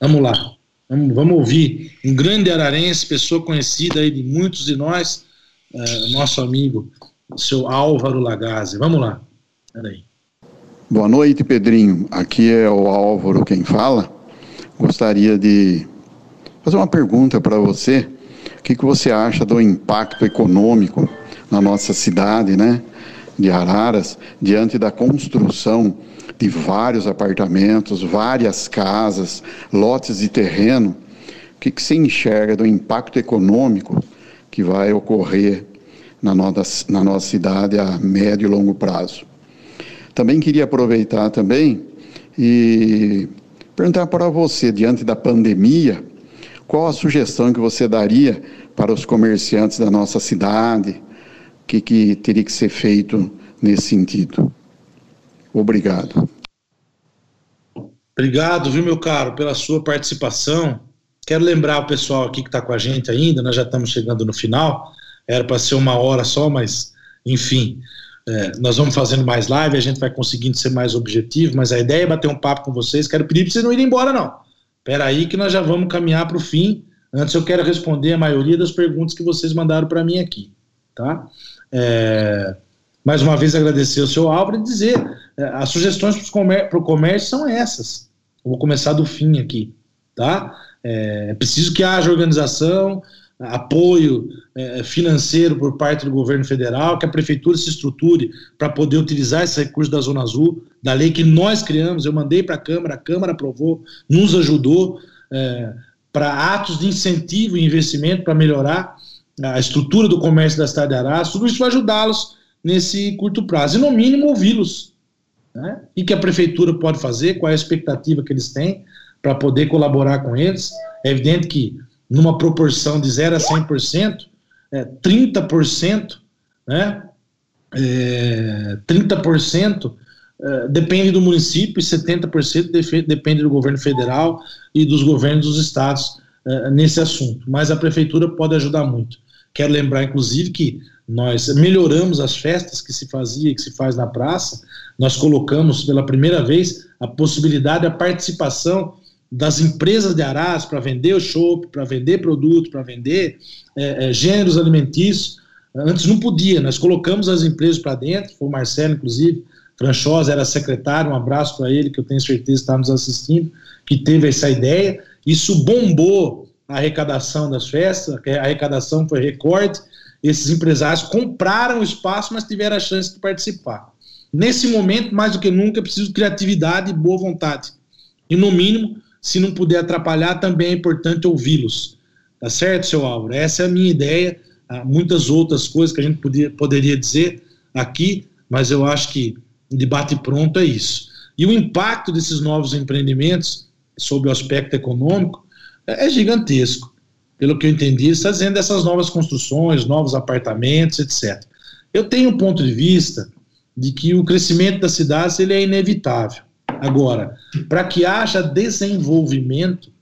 Vamos lá. Vamos, vamos ouvir um grande ararense, pessoa conhecida aí de muitos de nós, uh, nosso amigo, seu Álvaro Lagazzi. Vamos lá. Peraí. Boa noite, Pedrinho. Aqui é o Álvaro quem fala. Gostaria de fazer uma pergunta para você. O que, que você acha do impacto econômico na nossa cidade, né, de Araras, diante da construção de vários apartamentos, várias casas, lotes de terreno? O que, que você enxerga do impacto econômico que vai ocorrer na nossa, na nossa cidade a médio e longo prazo? Também queria aproveitar também e perguntar para você, diante da pandemia, qual a sugestão que você daria para os comerciantes da nossa cidade? O que, que teria que ser feito nesse sentido? Obrigado. Obrigado, viu, meu caro, pela sua participação. Quero lembrar o pessoal aqui que está com a gente ainda, nós já estamos chegando no final. Era para ser uma hora só, mas, enfim, é, nós vamos fazendo mais live, a gente vai conseguindo ser mais objetivo, mas a ideia é bater um papo com vocês. Quero pedir para vocês não irem embora, não. Espera aí que nós já vamos caminhar para o fim. Antes eu quero responder a maioria das perguntas que vocês mandaram para mim aqui, tá? É, mais uma vez agradecer ao seu Álvaro e dizer, é, as sugestões para o comércio são essas. Eu vou começar do fim aqui, tá? É, é preciso que haja organização, apoio é, financeiro por parte do governo federal, que a prefeitura se estruture para poder utilizar esse recurso da Zona Azul, da lei que nós criamos, eu mandei para a Câmara, a Câmara aprovou, nos ajudou é, para atos de incentivo e investimento para melhorar a estrutura do comércio da cidade de Arás, tudo isso vai ajudá-los nesse curto prazo, e no mínimo ouvi-los. Né? E que a prefeitura pode fazer, qual é a expectativa que eles têm para poder colaborar com eles. É evidente que numa proporção de 0 a 100%, é, 30%, né, é, 30% é, depende do município e 70% depende do governo federal e dos governos dos estados é, nesse assunto. Mas a prefeitura pode ajudar muito. Quero lembrar, inclusive, que nós melhoramos as festas que se fazia e que se faz na praça. Nós colocamos pela primeira vez a possibilidade da participação das empresas de Arás para vender o chopp, para vender produto, para vender é, é, gêneros alimentícios. Antes não podia, nós colocamos as empresas para dentro, foi o Marcelo, inclusive, Franchosa era secretário, um abraço para ele, que eu tenho certeza está nos assistindo, que teve essa ideia. Isso bombou a arrecadação das festas, a arrecadação foi recorde. Esses empresários compraram o espaço, mas tiveram a chance de participar. Nesse momento, mais do que nunca, é preciso criatividade e boa vontade. E, no mínimo, se não puder atrapalhar, também é importante ouvi-los. Tá certo, seu Álvaro? Essa é a minha ideia. Há muitas outras coisas que a gente podia, poderia dizer aqui, mas eu acho que o debate pronto é isso. E o impacto desses novos empreendimentos sobre o aspecto econômico é, é gigantesco. Pelo que eu entendi, está dizendo dessas novas construções, novos apartamentos, etc. Eu tenho um ponto de vista de que o crescimento das cidades ele é inevitável. Agora, para que haja desenvolvimento,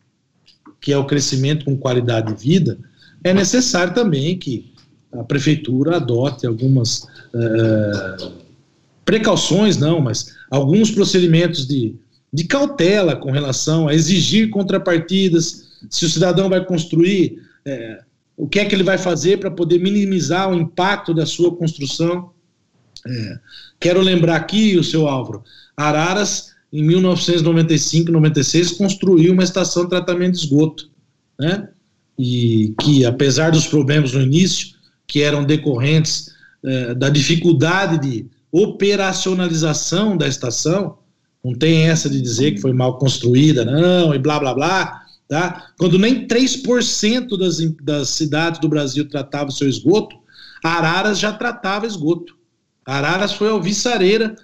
que é o crescimento com qualidade de vida, é necessário também que a prefeitura adote algumas uh, precauções, não, mas alguns procedimentos de, de cautela com relação a exigir contrapartidas, se o cidadão vai construir, é, o que é que ele vai fazer para poder minimizar o impacto da sua construção. É, quero lembrar aqui, o seu Álvaro, Araras em 1995, 96, construiu uma estação de tratamento de esgoto, né? E que, apesar dos problemas no início, que eram decorrentes eh, da dificuldade de operacionalização da estação, não tem essa de dizer que foi mal construída, não, e blá blá blá, tá? Quando nem 3% das, das cidades do Brasil tratavam seu esgoto, Araras já tratava esgoto. Araras foi alvissareira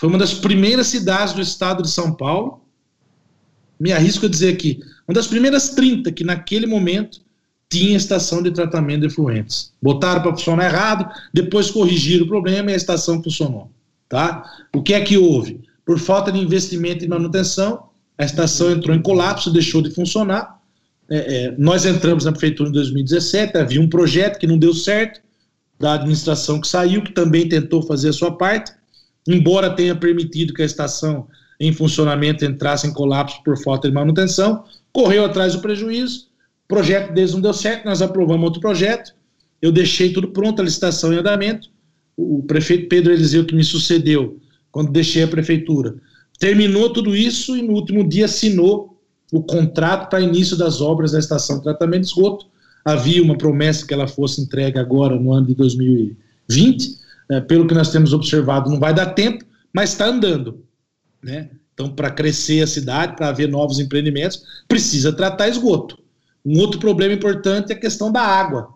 foi uma das primeiras cidades do estado de São Paulo. Me arrisco a dizer aqui, uma das primeiras 30 que naquele momento tinha estação de tratamento de efluentes. Botaram para funcionar errado, depois corrigiram o problema e a estação funcionou. Tá? O que é que houve? Por falta de investimento e manutenção, a estação entrou em colapso, deixou de funcionar. É, é, nós entramos na prefeitura em 2017, havia um projeto que não deu certo, da administração que saiu, que também tentou fazer a sua parte, embora tenha permitido que a estação em funcionamento entrasse em colapso por falta de manutenção, correu atrás do prejuízo, o projeto deles não deu certo, nós aprovamos outro projeto, eu deixei tudo pronto, a licitação em andamento, o prefeito Pedro Eliseu, que me sucedeu, quando deixei a prefeitura, terminou tudo isso e no último dia assinou o contrato para início das obras da estação de tratamento de esgoto. Havia uma promessa que ela fosse entregue agora no ano de 2020. É, pelo que nós temos observado, não vai dar tempo, mas está andando. Né? Então, para crescer a cidade, para haver novos empreendimentos, precisa tratar esgoto. Um outro problema importante é a questão da água.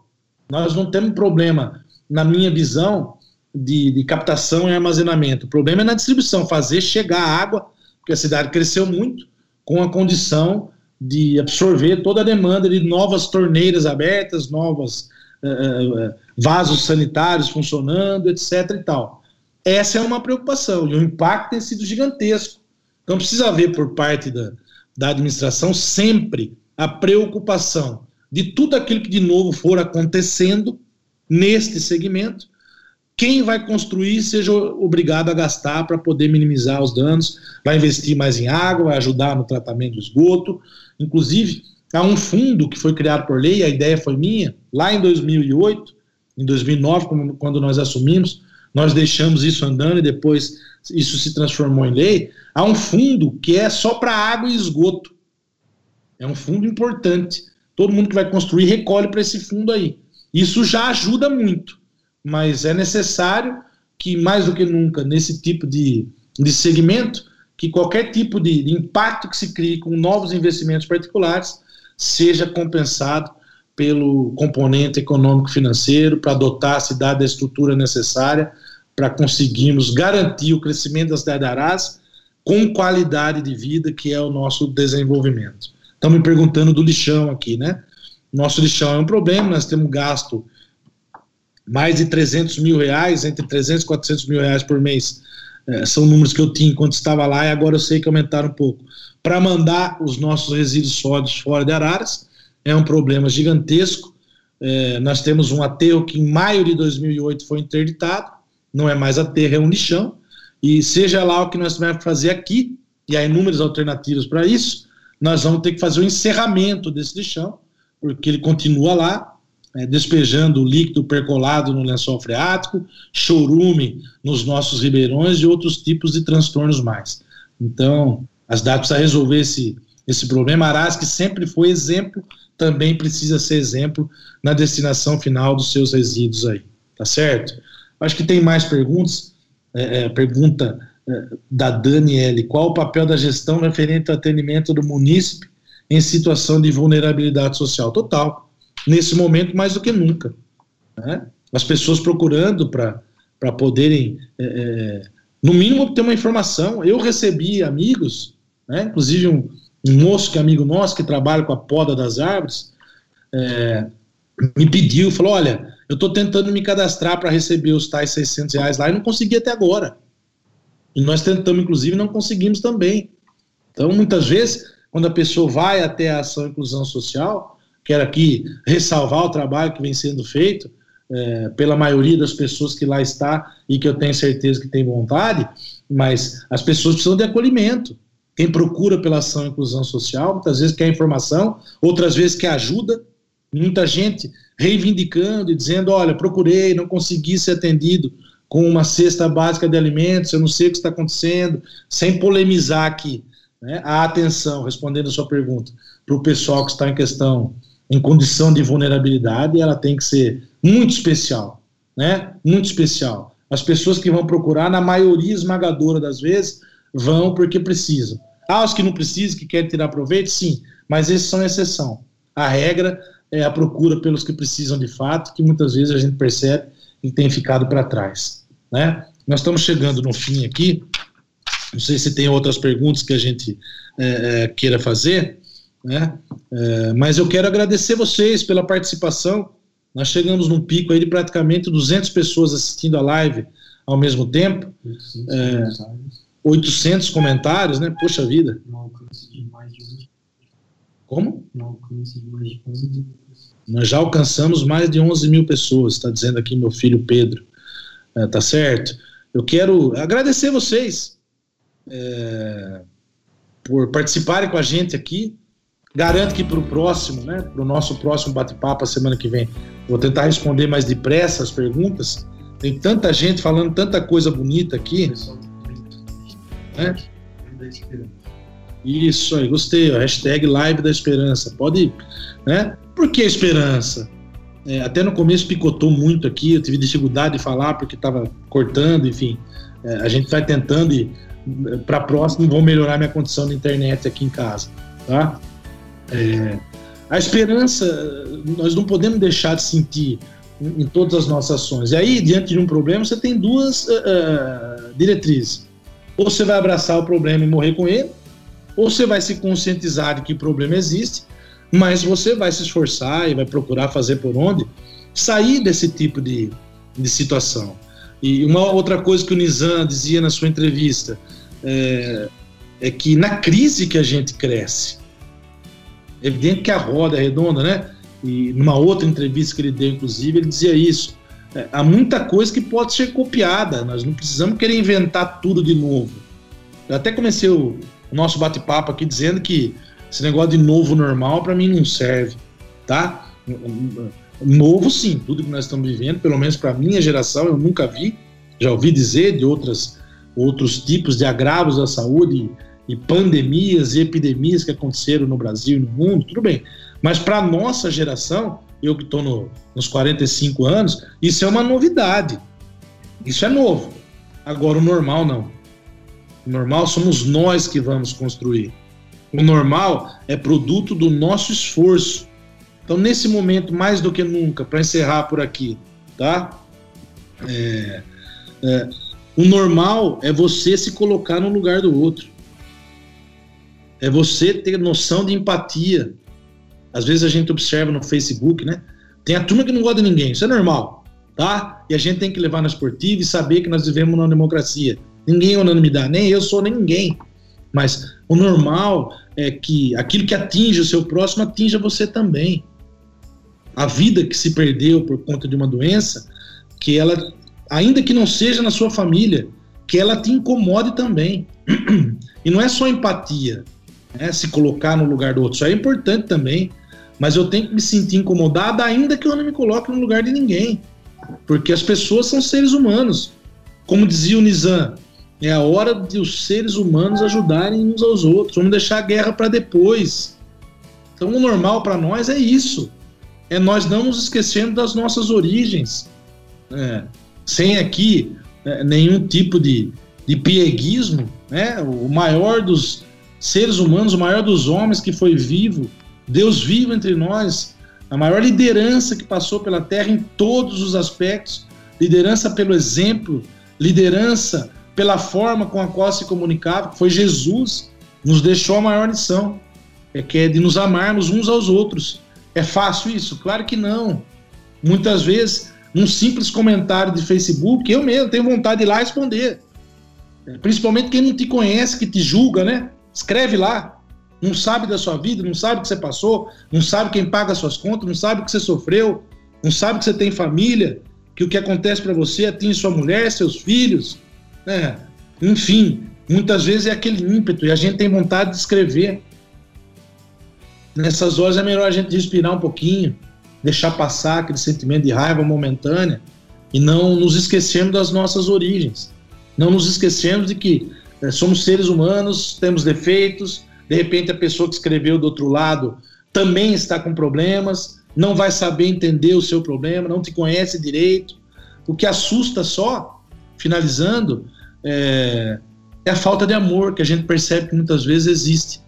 Nós não temos problema, na minha visão, de, de captação e armazenamento. O problema é na distribuição, fazer chegar a água, porque a cidade cresceu muito, com a condição de absorver toda a demanda de novas torneiras abertas, novos uh, uh, vasos sanitários funcionando, etc. e tal. Essa é uma preocupação e o impacto tem sido gigantesco. Então precisa haver por parte da, da administração sempre a preocupação de tudo aquilo que de novo for acontecendo neste segmento quem vai construir seja obrigado a gastar para poder minimizar os danos, vai investir mais em água, vai ajudar no tratamento do esgoto. Inclusive, há um fundo que foi criado por lei, a ideia foi minha, lá em 2008, em 2009, quando nós assumimos, nós deixamos isso andando e depois isso se transformou em lei. Há um fundo que é só para água e esgoto. É um fundo importante. Todo mundo que vai construir recolhe para esse fundo aí. Isso já ajuda muito mas é necessário que, mais do que nunca, nesse tipo de, de segmento, que qualquer tipo de, de impacto que se crie com novos investimentos particulares seja compensado pelo componente econômico-financeiro para dotar a cidade da estrutura necessária para conseguirmos garantir o crescimento da cidade de Arás com qualidade de vida, que é o nosso desenvolvimento. Estão me perguntando do lixão aqui, né? Nosso lixão é um problema, nós temos gasto mais de 300 mil reais, entre 300 e 400 mil reais por mês. É, são números que eu tinha enquanto estava lá e agora eu sei que aumentaram um pouco. Para mandar os nossos resíduos sólidos fora de Araras, é um problema gigantesco. É, nós temos um aterro que em maio de 2008 foi interditado, não é mais aterro, é um lixão, e seja lá o que nós vamos fazer aqui, e há inúmeras alternativas para isso, nós vamos ter que fazer o encerramento desse lixão, porque ele continua lá, é, despejando líquido percolado no lençol freático, chorume nos nossos ribeirões e outros tipos de transtornos mais. Então, as cidade precisa resolver esse, esse problema. Arás, que sempre foi exemplo, também precisa ser exemplo na destinação final dos seus resíduos aí, tá certo? Acho que tem mais perguntas. É, é, pergunta é, da Daniele: qual o papel da gestão referente ao atendimento do munícipe em situação de vulnerabilidade social? Total nesse momento mais do que nunca. Né? As pessoas procurando para poderem, é, é, no mínimo, ter uma informação. Eu recebi amigos, né? inclusive um, um, moço que é amigo nosso, que trabalha com a poda das árvores, é, me pediu, falou, olha, eu estou tentando me cadastrar para receber os tais 600 reais lá e não consegui até agora. E nós tentamos, inclusive, não conseguimos também. Então, muitas vezes, quando a pessoa vai até a ação inclusão social, Quero aqui ressalvar o trabalho que vem sendo feito é, pela maioria das pessoas que lá está e que eu tenho certeza que tem vontade, mas as pessoas precisam de acolhimento. Quem procura pela ação e inclusão social, muitas vezes quer informação, outras vezes quer ajuda, muita gente reivindicando e dizendo: olha, procurei, não consegui ser atendido com uma cesta básica de alimentos, eu não sei o que está acontecendo, sem polemizar aqui. Né, a atenção, respondendo a sua pergunta, para o pessoal que está em questão em condição de vulnerabilidade, ela tem que ser muito especial, né? Muito especial. As pessoas que vão procurar, na maioria esmagadora das vezes, vão porque precisam. Ah, os que não precisam, que querem tirar proveito, sim, mas esses são exceção. A regra é a procura pelos que precisam de fato, que muitas vezes a gente percebe que tem ficado para trás, né? Nós estamos chegando no fim aqui. Não sei se tem outras perguntas que a gente é, é, queira fazer. Né? É, mas eu quero agradecer vocês pela participação. Nós chegamos num pico aí de praticamente 200 pessoas assistindo a live ao mesmo tempo. 800, comentários. 800 comentários, né? Poxa vida. Alcance de mais de 11 Como? Alcance de mais de 11 mil pessoas. Nós já alcançamos mais de 11 mil pessoas, está dizendo aqui meu filho Pedro. É, tá certo? Eu quero agradecer vocês é, por participarem com a gente aqui Garanto que para o próximo, né, para o nosso próximo bate-papo, a semana que vem, vou tentar responder mais depressa as perguntas. Tem tanta gente falando tanta coisa bonita aqui. Né? Isso aí, gostei. Ó, hashtag Live da Esperança. Pode. Né? Por que esperança? É, até no começo picotou muito aqui, eu tive dificuldade de falar porque estava cortando, enfim. É, a gente vai tentando e para próximo vou melhorar minha condição de internet aqui em casa, tá? É, a esperança, nós não podemos deixar de sentir em, em, todas as nossas ações. E aí, diante de um problema, você tem duas uh, diretrizes. Ou você vai abraçar o problema e morrer com ele, ou você vai se conscientizar de que o problema existe, mas você vai se esforçar e vai procurar fazer por onde sair desse tipo de, de situação. E uma outra coisa que o Nizam dizia na sua entrevista é, é que na crise que a gente cresce. É evidente que a roda é redonda, né? E numa outra entrevista que ele deu, inclusive, ele dizia isso. É, há muita coisa que pode ser copiada, nós não precisamos querer inventar tudo de novo. Eu até comecei o, nosso bate-papo aqui dizendo que esse negócio de novo normal para mim não serve, tá? Novo sim, tudo que nós estamos vivendo, pelo menos para minha geração, eu nunca vi. Já ouvi dizer de outras outros tipos de agravos à saúde e pandemias e epidemias que aconteceram no Brasil e no mundo, tudo bem. Mas para nossa geração, eu que estou no, nos 45 anos, isso é uma novidade. Isso é novo. Agora, o normal não. O normal somos nós que vamos construir. O normal é produto do nosso esforço. Então, nesse momento, mais do que nunca, para encerrar por aqui, tá? É, é, o normal é você se colocar no lugar do outro. É você ter noção de empatia. Às vezes a gente observa no Facebook, né? Tem a turma que não gosta de ninguém, isso é normal, tá? E a gente tem que levar na esportiva e saber que nós vivemos numa democracia. Ninguém é unanimidade, nem eu sou, nem ninguém. Mas o normal é que aquilo que atinge o seu próximo atinja você também. A vida que se perdeu por conta de uma doença, que ela, ainda que não seja na sua família, que ela te incomode também. E não é só empatia, né, se colocar no lugar do outro, isso é importante também, mas eu tenho que me sentir incomodado ainda que eu não me coloque no lugar de ninguém, porque as pessoas são seres humanos. Como dizia o Nizam, é a hora de os seres humanos ajudarem uns aos outros. Vamos deixar a guerra para depois. Então, o normal para nós é isso. É nós não nos esquecendo das nossas origens. É, sem aqui é, nenhum tipo de, de pieguismo. Né? O maior dos seres humanos, o maior dos homens que foi vivo, Deus vivo entre nós, a maior liderança que passou pela terra em todos os aspectos liderança pelo exemplo, liderança pela forma com a qual se comunicava, foi Jesus, nos deixou a maior lição, é que é de nos amarmos uns aos outros. É fácil isso? Claro que não. Muitas vezes, num simples comentário de Facebook, eu mesmo tenho vontade de ir lá responder. Principalmente quem não te conhece, que te julga, né? Escreve lá. Não sabe da sua vida, não sabe o que você passou, não sabe quem paga suas contas, não sabe o que você sofreu, não sabe que você tem família, que o que acontece para você atinge sua mulher, seus filhos, é, enfim, muitas vezes é aquele ímpeto e a gente tem vontade de escrever. Nessas horas é melhor a gente respirar um pouquinho, deixar passar aquele sentimento de raiva momentânea e não nos esquecermos das nossas origens. Não nos esquecermos de que é, somos seres humanos, temos defeitos, de repente a pessoa que escreveu do outro lado também está com problemas, não vai saber entender o seu problema, não te conhece direito. O que assusta só, finalizando, é, é a falta de amor que a gente percebe que muitas vezes existe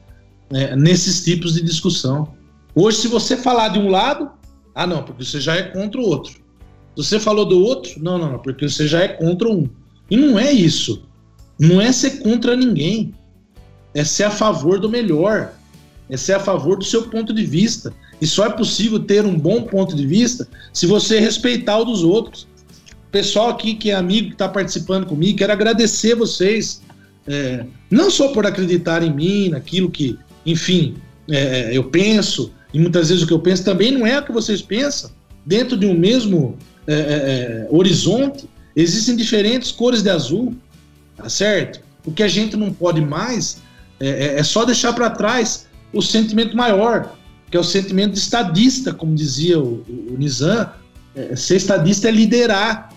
é, nesses tipos de discussão. Hoje, se você falar de um lado, ah, não, porque você já é contra o outro. Se você falou do outro, não, não, não, porque você já é contra um. E não é isso. Não é ser contra ninguém. É ser a favor do melhor. É ser a favor do seu ponto de vista. E só é possível ter um bom ponto de vista se você respeitar o dos outros pessoal aqui que é amigo que está participando comigo, quero agradecer vocês, é, não só por acreditar em mim, naquilo que, enfim, é, eu penso, e muitas vezes o que eu penso também não é o que vocês pensam. Dentro de um mesmo é, é, é horizonte, existem diferentes cores de azul, tá certo? O que a gente não pode mais é, é só deixar para trás o sentimento maior, que é o sentimento de estadista, como dizia o, o, o Nizam. É, ser estadista é liderar.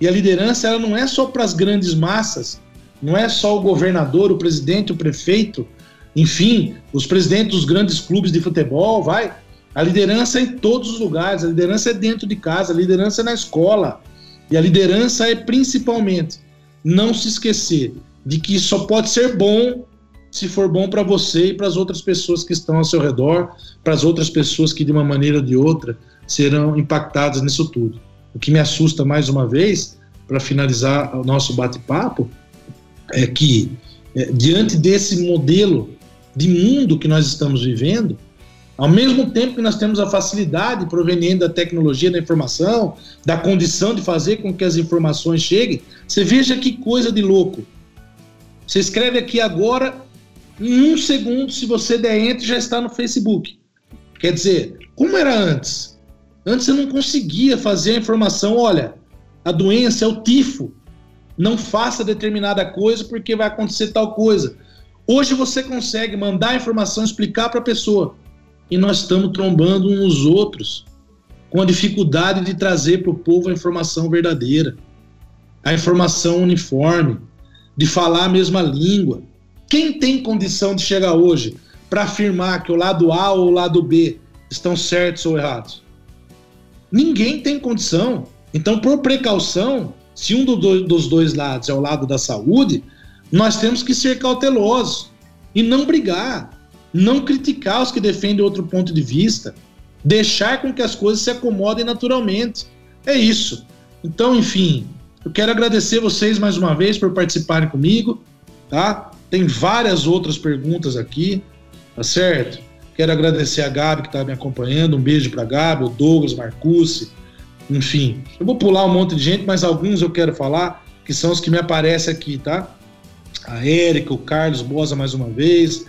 E a liderança ela não é só para as grandes massas, não é só o governador, o presidente, o prefeito, enfim, os presidentes dos grandes clubes de futebol, vai. A liderança é em todos os lugares, a liderança é dentro de casa, a liderança é na escola. E a liderança é principalmente não se esquecer de que só pode ser bom se for bom para você e para as outras pessoas que estão ao seu redor, para as outras pessoas que de uma maneira ou de outra serão impactadas nisso tudo. O que me assusta mais uma vez, para finalizar o nosso bate-papo, é que é, diante desse modelo de mundo que nós estamos vivendo, ao mesmo tempo que nós temos a facilidade proveniente da tecnologia da informação, da condição de fazer com que as informações cheguem, você veja que coisa de louco. Você escreve aqui agora, em um segundo, se você der enter, já está no Facebook. Quer dizer, como era antes? Antes você não conseguia fazer a informação, olha, a doença é o tifo. Não faça determinada coisa porque vai acontecer tal coisa. Hoje você consegue mandar a informação, explicar para a pessoa. E nós estamos trombando uns nos outros com a dificuldade de trazer para o povo a informação verdadeira, a informação uniforme, de falar a mesma língua. Quem tem condição de chegar hoje para afirmar que o lado A ou o lado B estão certos ou errados? Ninguém tem condição. Então, por precaução, se um dos dois lados é o lado da saúde, nós temos que ser cautelosos e não brigar, não criticar os que defendem outro ponto de vista, deixar com que as coisas se acomodem naturalmente. É isso. Então, enfim, eu quero agradecer vocês mais uma vez por participarem comigo, tá? Tem várias outras perguntas aqui, tá certo? Quero agradecer a Gabi que está me acompanhando, um beijo para Gabi, o Douglas, Marcucci, enfim. Eu vou pular um monte de gente, mas alguns eu quero falar, que são os que me aparecem aqui, tá? a Érica, o Carlos Bosa mais uma vez,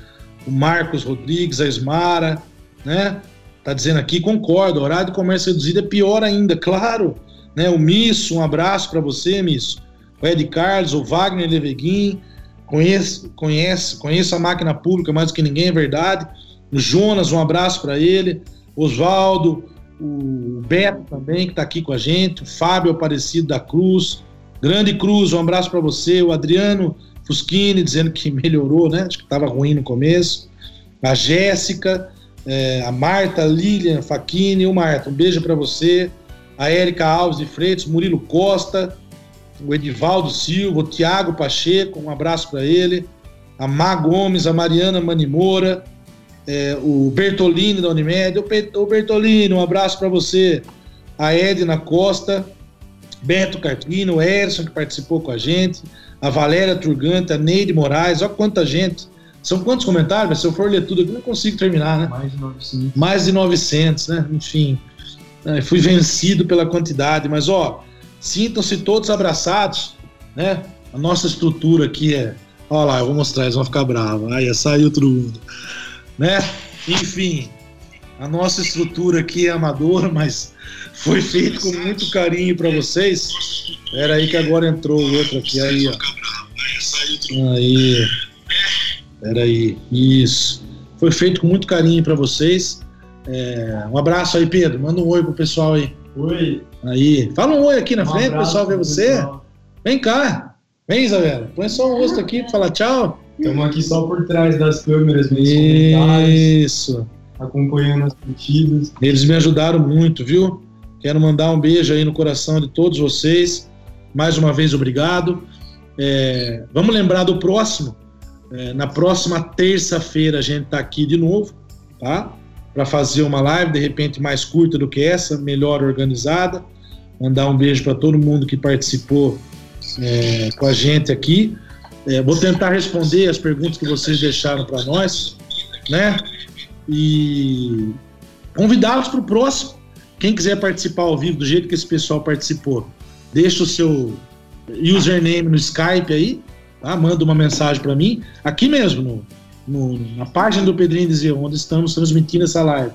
o Marcos Rodrigues, a Esmara, né? Tá dizendo aqui, concordo, horário de comércio reduzido é pior ainda, claro. Né? O Misso, um abraço para você, Misso. O Ed Carlos, o Wagner Leveguin, conheço, conhece, conheço a máquina pública mais do que ninguém, é verdade. O Jonas, um abraço para ele. Oswaldo, o Beto também, que está aqui com a gente. O Fábio Aparecido da Cruz. Grande Cruz, um abraço para você. O Adriano Fuschini dizendo que melhorou, né? Acho que estava ruim no começo. A Jéssica, é, a Marta, Lilian, Faquini, o Marta, um beijo para você. A Érica Alves de Freitas, Murilo Costa, o Edivaldo Silva, o Tiago Pacheco, um abraço para ele. A Má Gomes, a Mariana Manimora, é, o Bertolini da Unimed. O Bertolini, um abraço para você. A Edna Costa, Beto Carpino, o Erson, que participou com a gente a Valéria Turgante, a Neide Moraes, olha quanta gente. São quantos comentários? Mas se eu for ler tudo aqui, não consigo terminar, né? Mais de 900. Mais de 900, né? Enfim, é, fui vencido pela quantidade. Mas, ó, sintam-se todos abraçados, né? A nossa estrutura aqui é... Olha lá, eu vou mostrar, eles vão ficar bravos. Aí, saiu todo mundo. Né? Enfim, a nossa estrutura aqui é amadora, mas foi feito com muito carinho para vocês. Era aí que agora entrou o outro aqui. Aí, ó. Aí. Peraí. Isso. Foi feito com muito carinho para vocês. É, um abraço aí, Pedro. Manda um oi pro pessoal aí. Oi. Aí. Fala um oi aqui na um frente, o pessoal ver você. Pessoal. Vem cá. Vem, Isabela. Põe só o rosto aqui para falar tchau. Estamos aqui só por trás das câmeras, Isso. Acompanhando as partidas. Eles me ajudaram muito, viu? Quero mandar um beijo aí no coração de todos vocês. Mais uma vez, obrigado. É, vamos lembrar do próximo. É, na próxima terça-feira a gente está aqui de novo, tá? Para fazer uma live, de repente mais curta do que essa, melhor organizada. Mandar um beijo para todo mundo que participou é, com a gente aqui. É, vou tentar responder as perguntas que vocês deixaram para nós, né? E convidá-los para o próximo. Quem quiser participar ao vivo do jeito que esse pessoal participou, deixa o seu username no Skype aí, tá? manda uma mensagem para mim, aqui mesmo, no, no, na página do Pedrinho Dizer, onde estamos transmitindo essa live.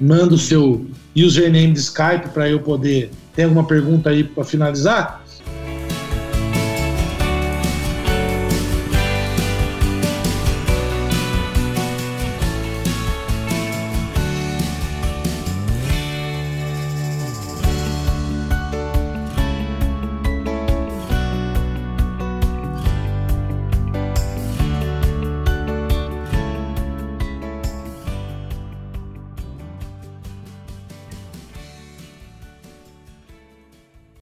Manda o seu username de Skype para eu poder ter alguma pergunta aí para finalizar.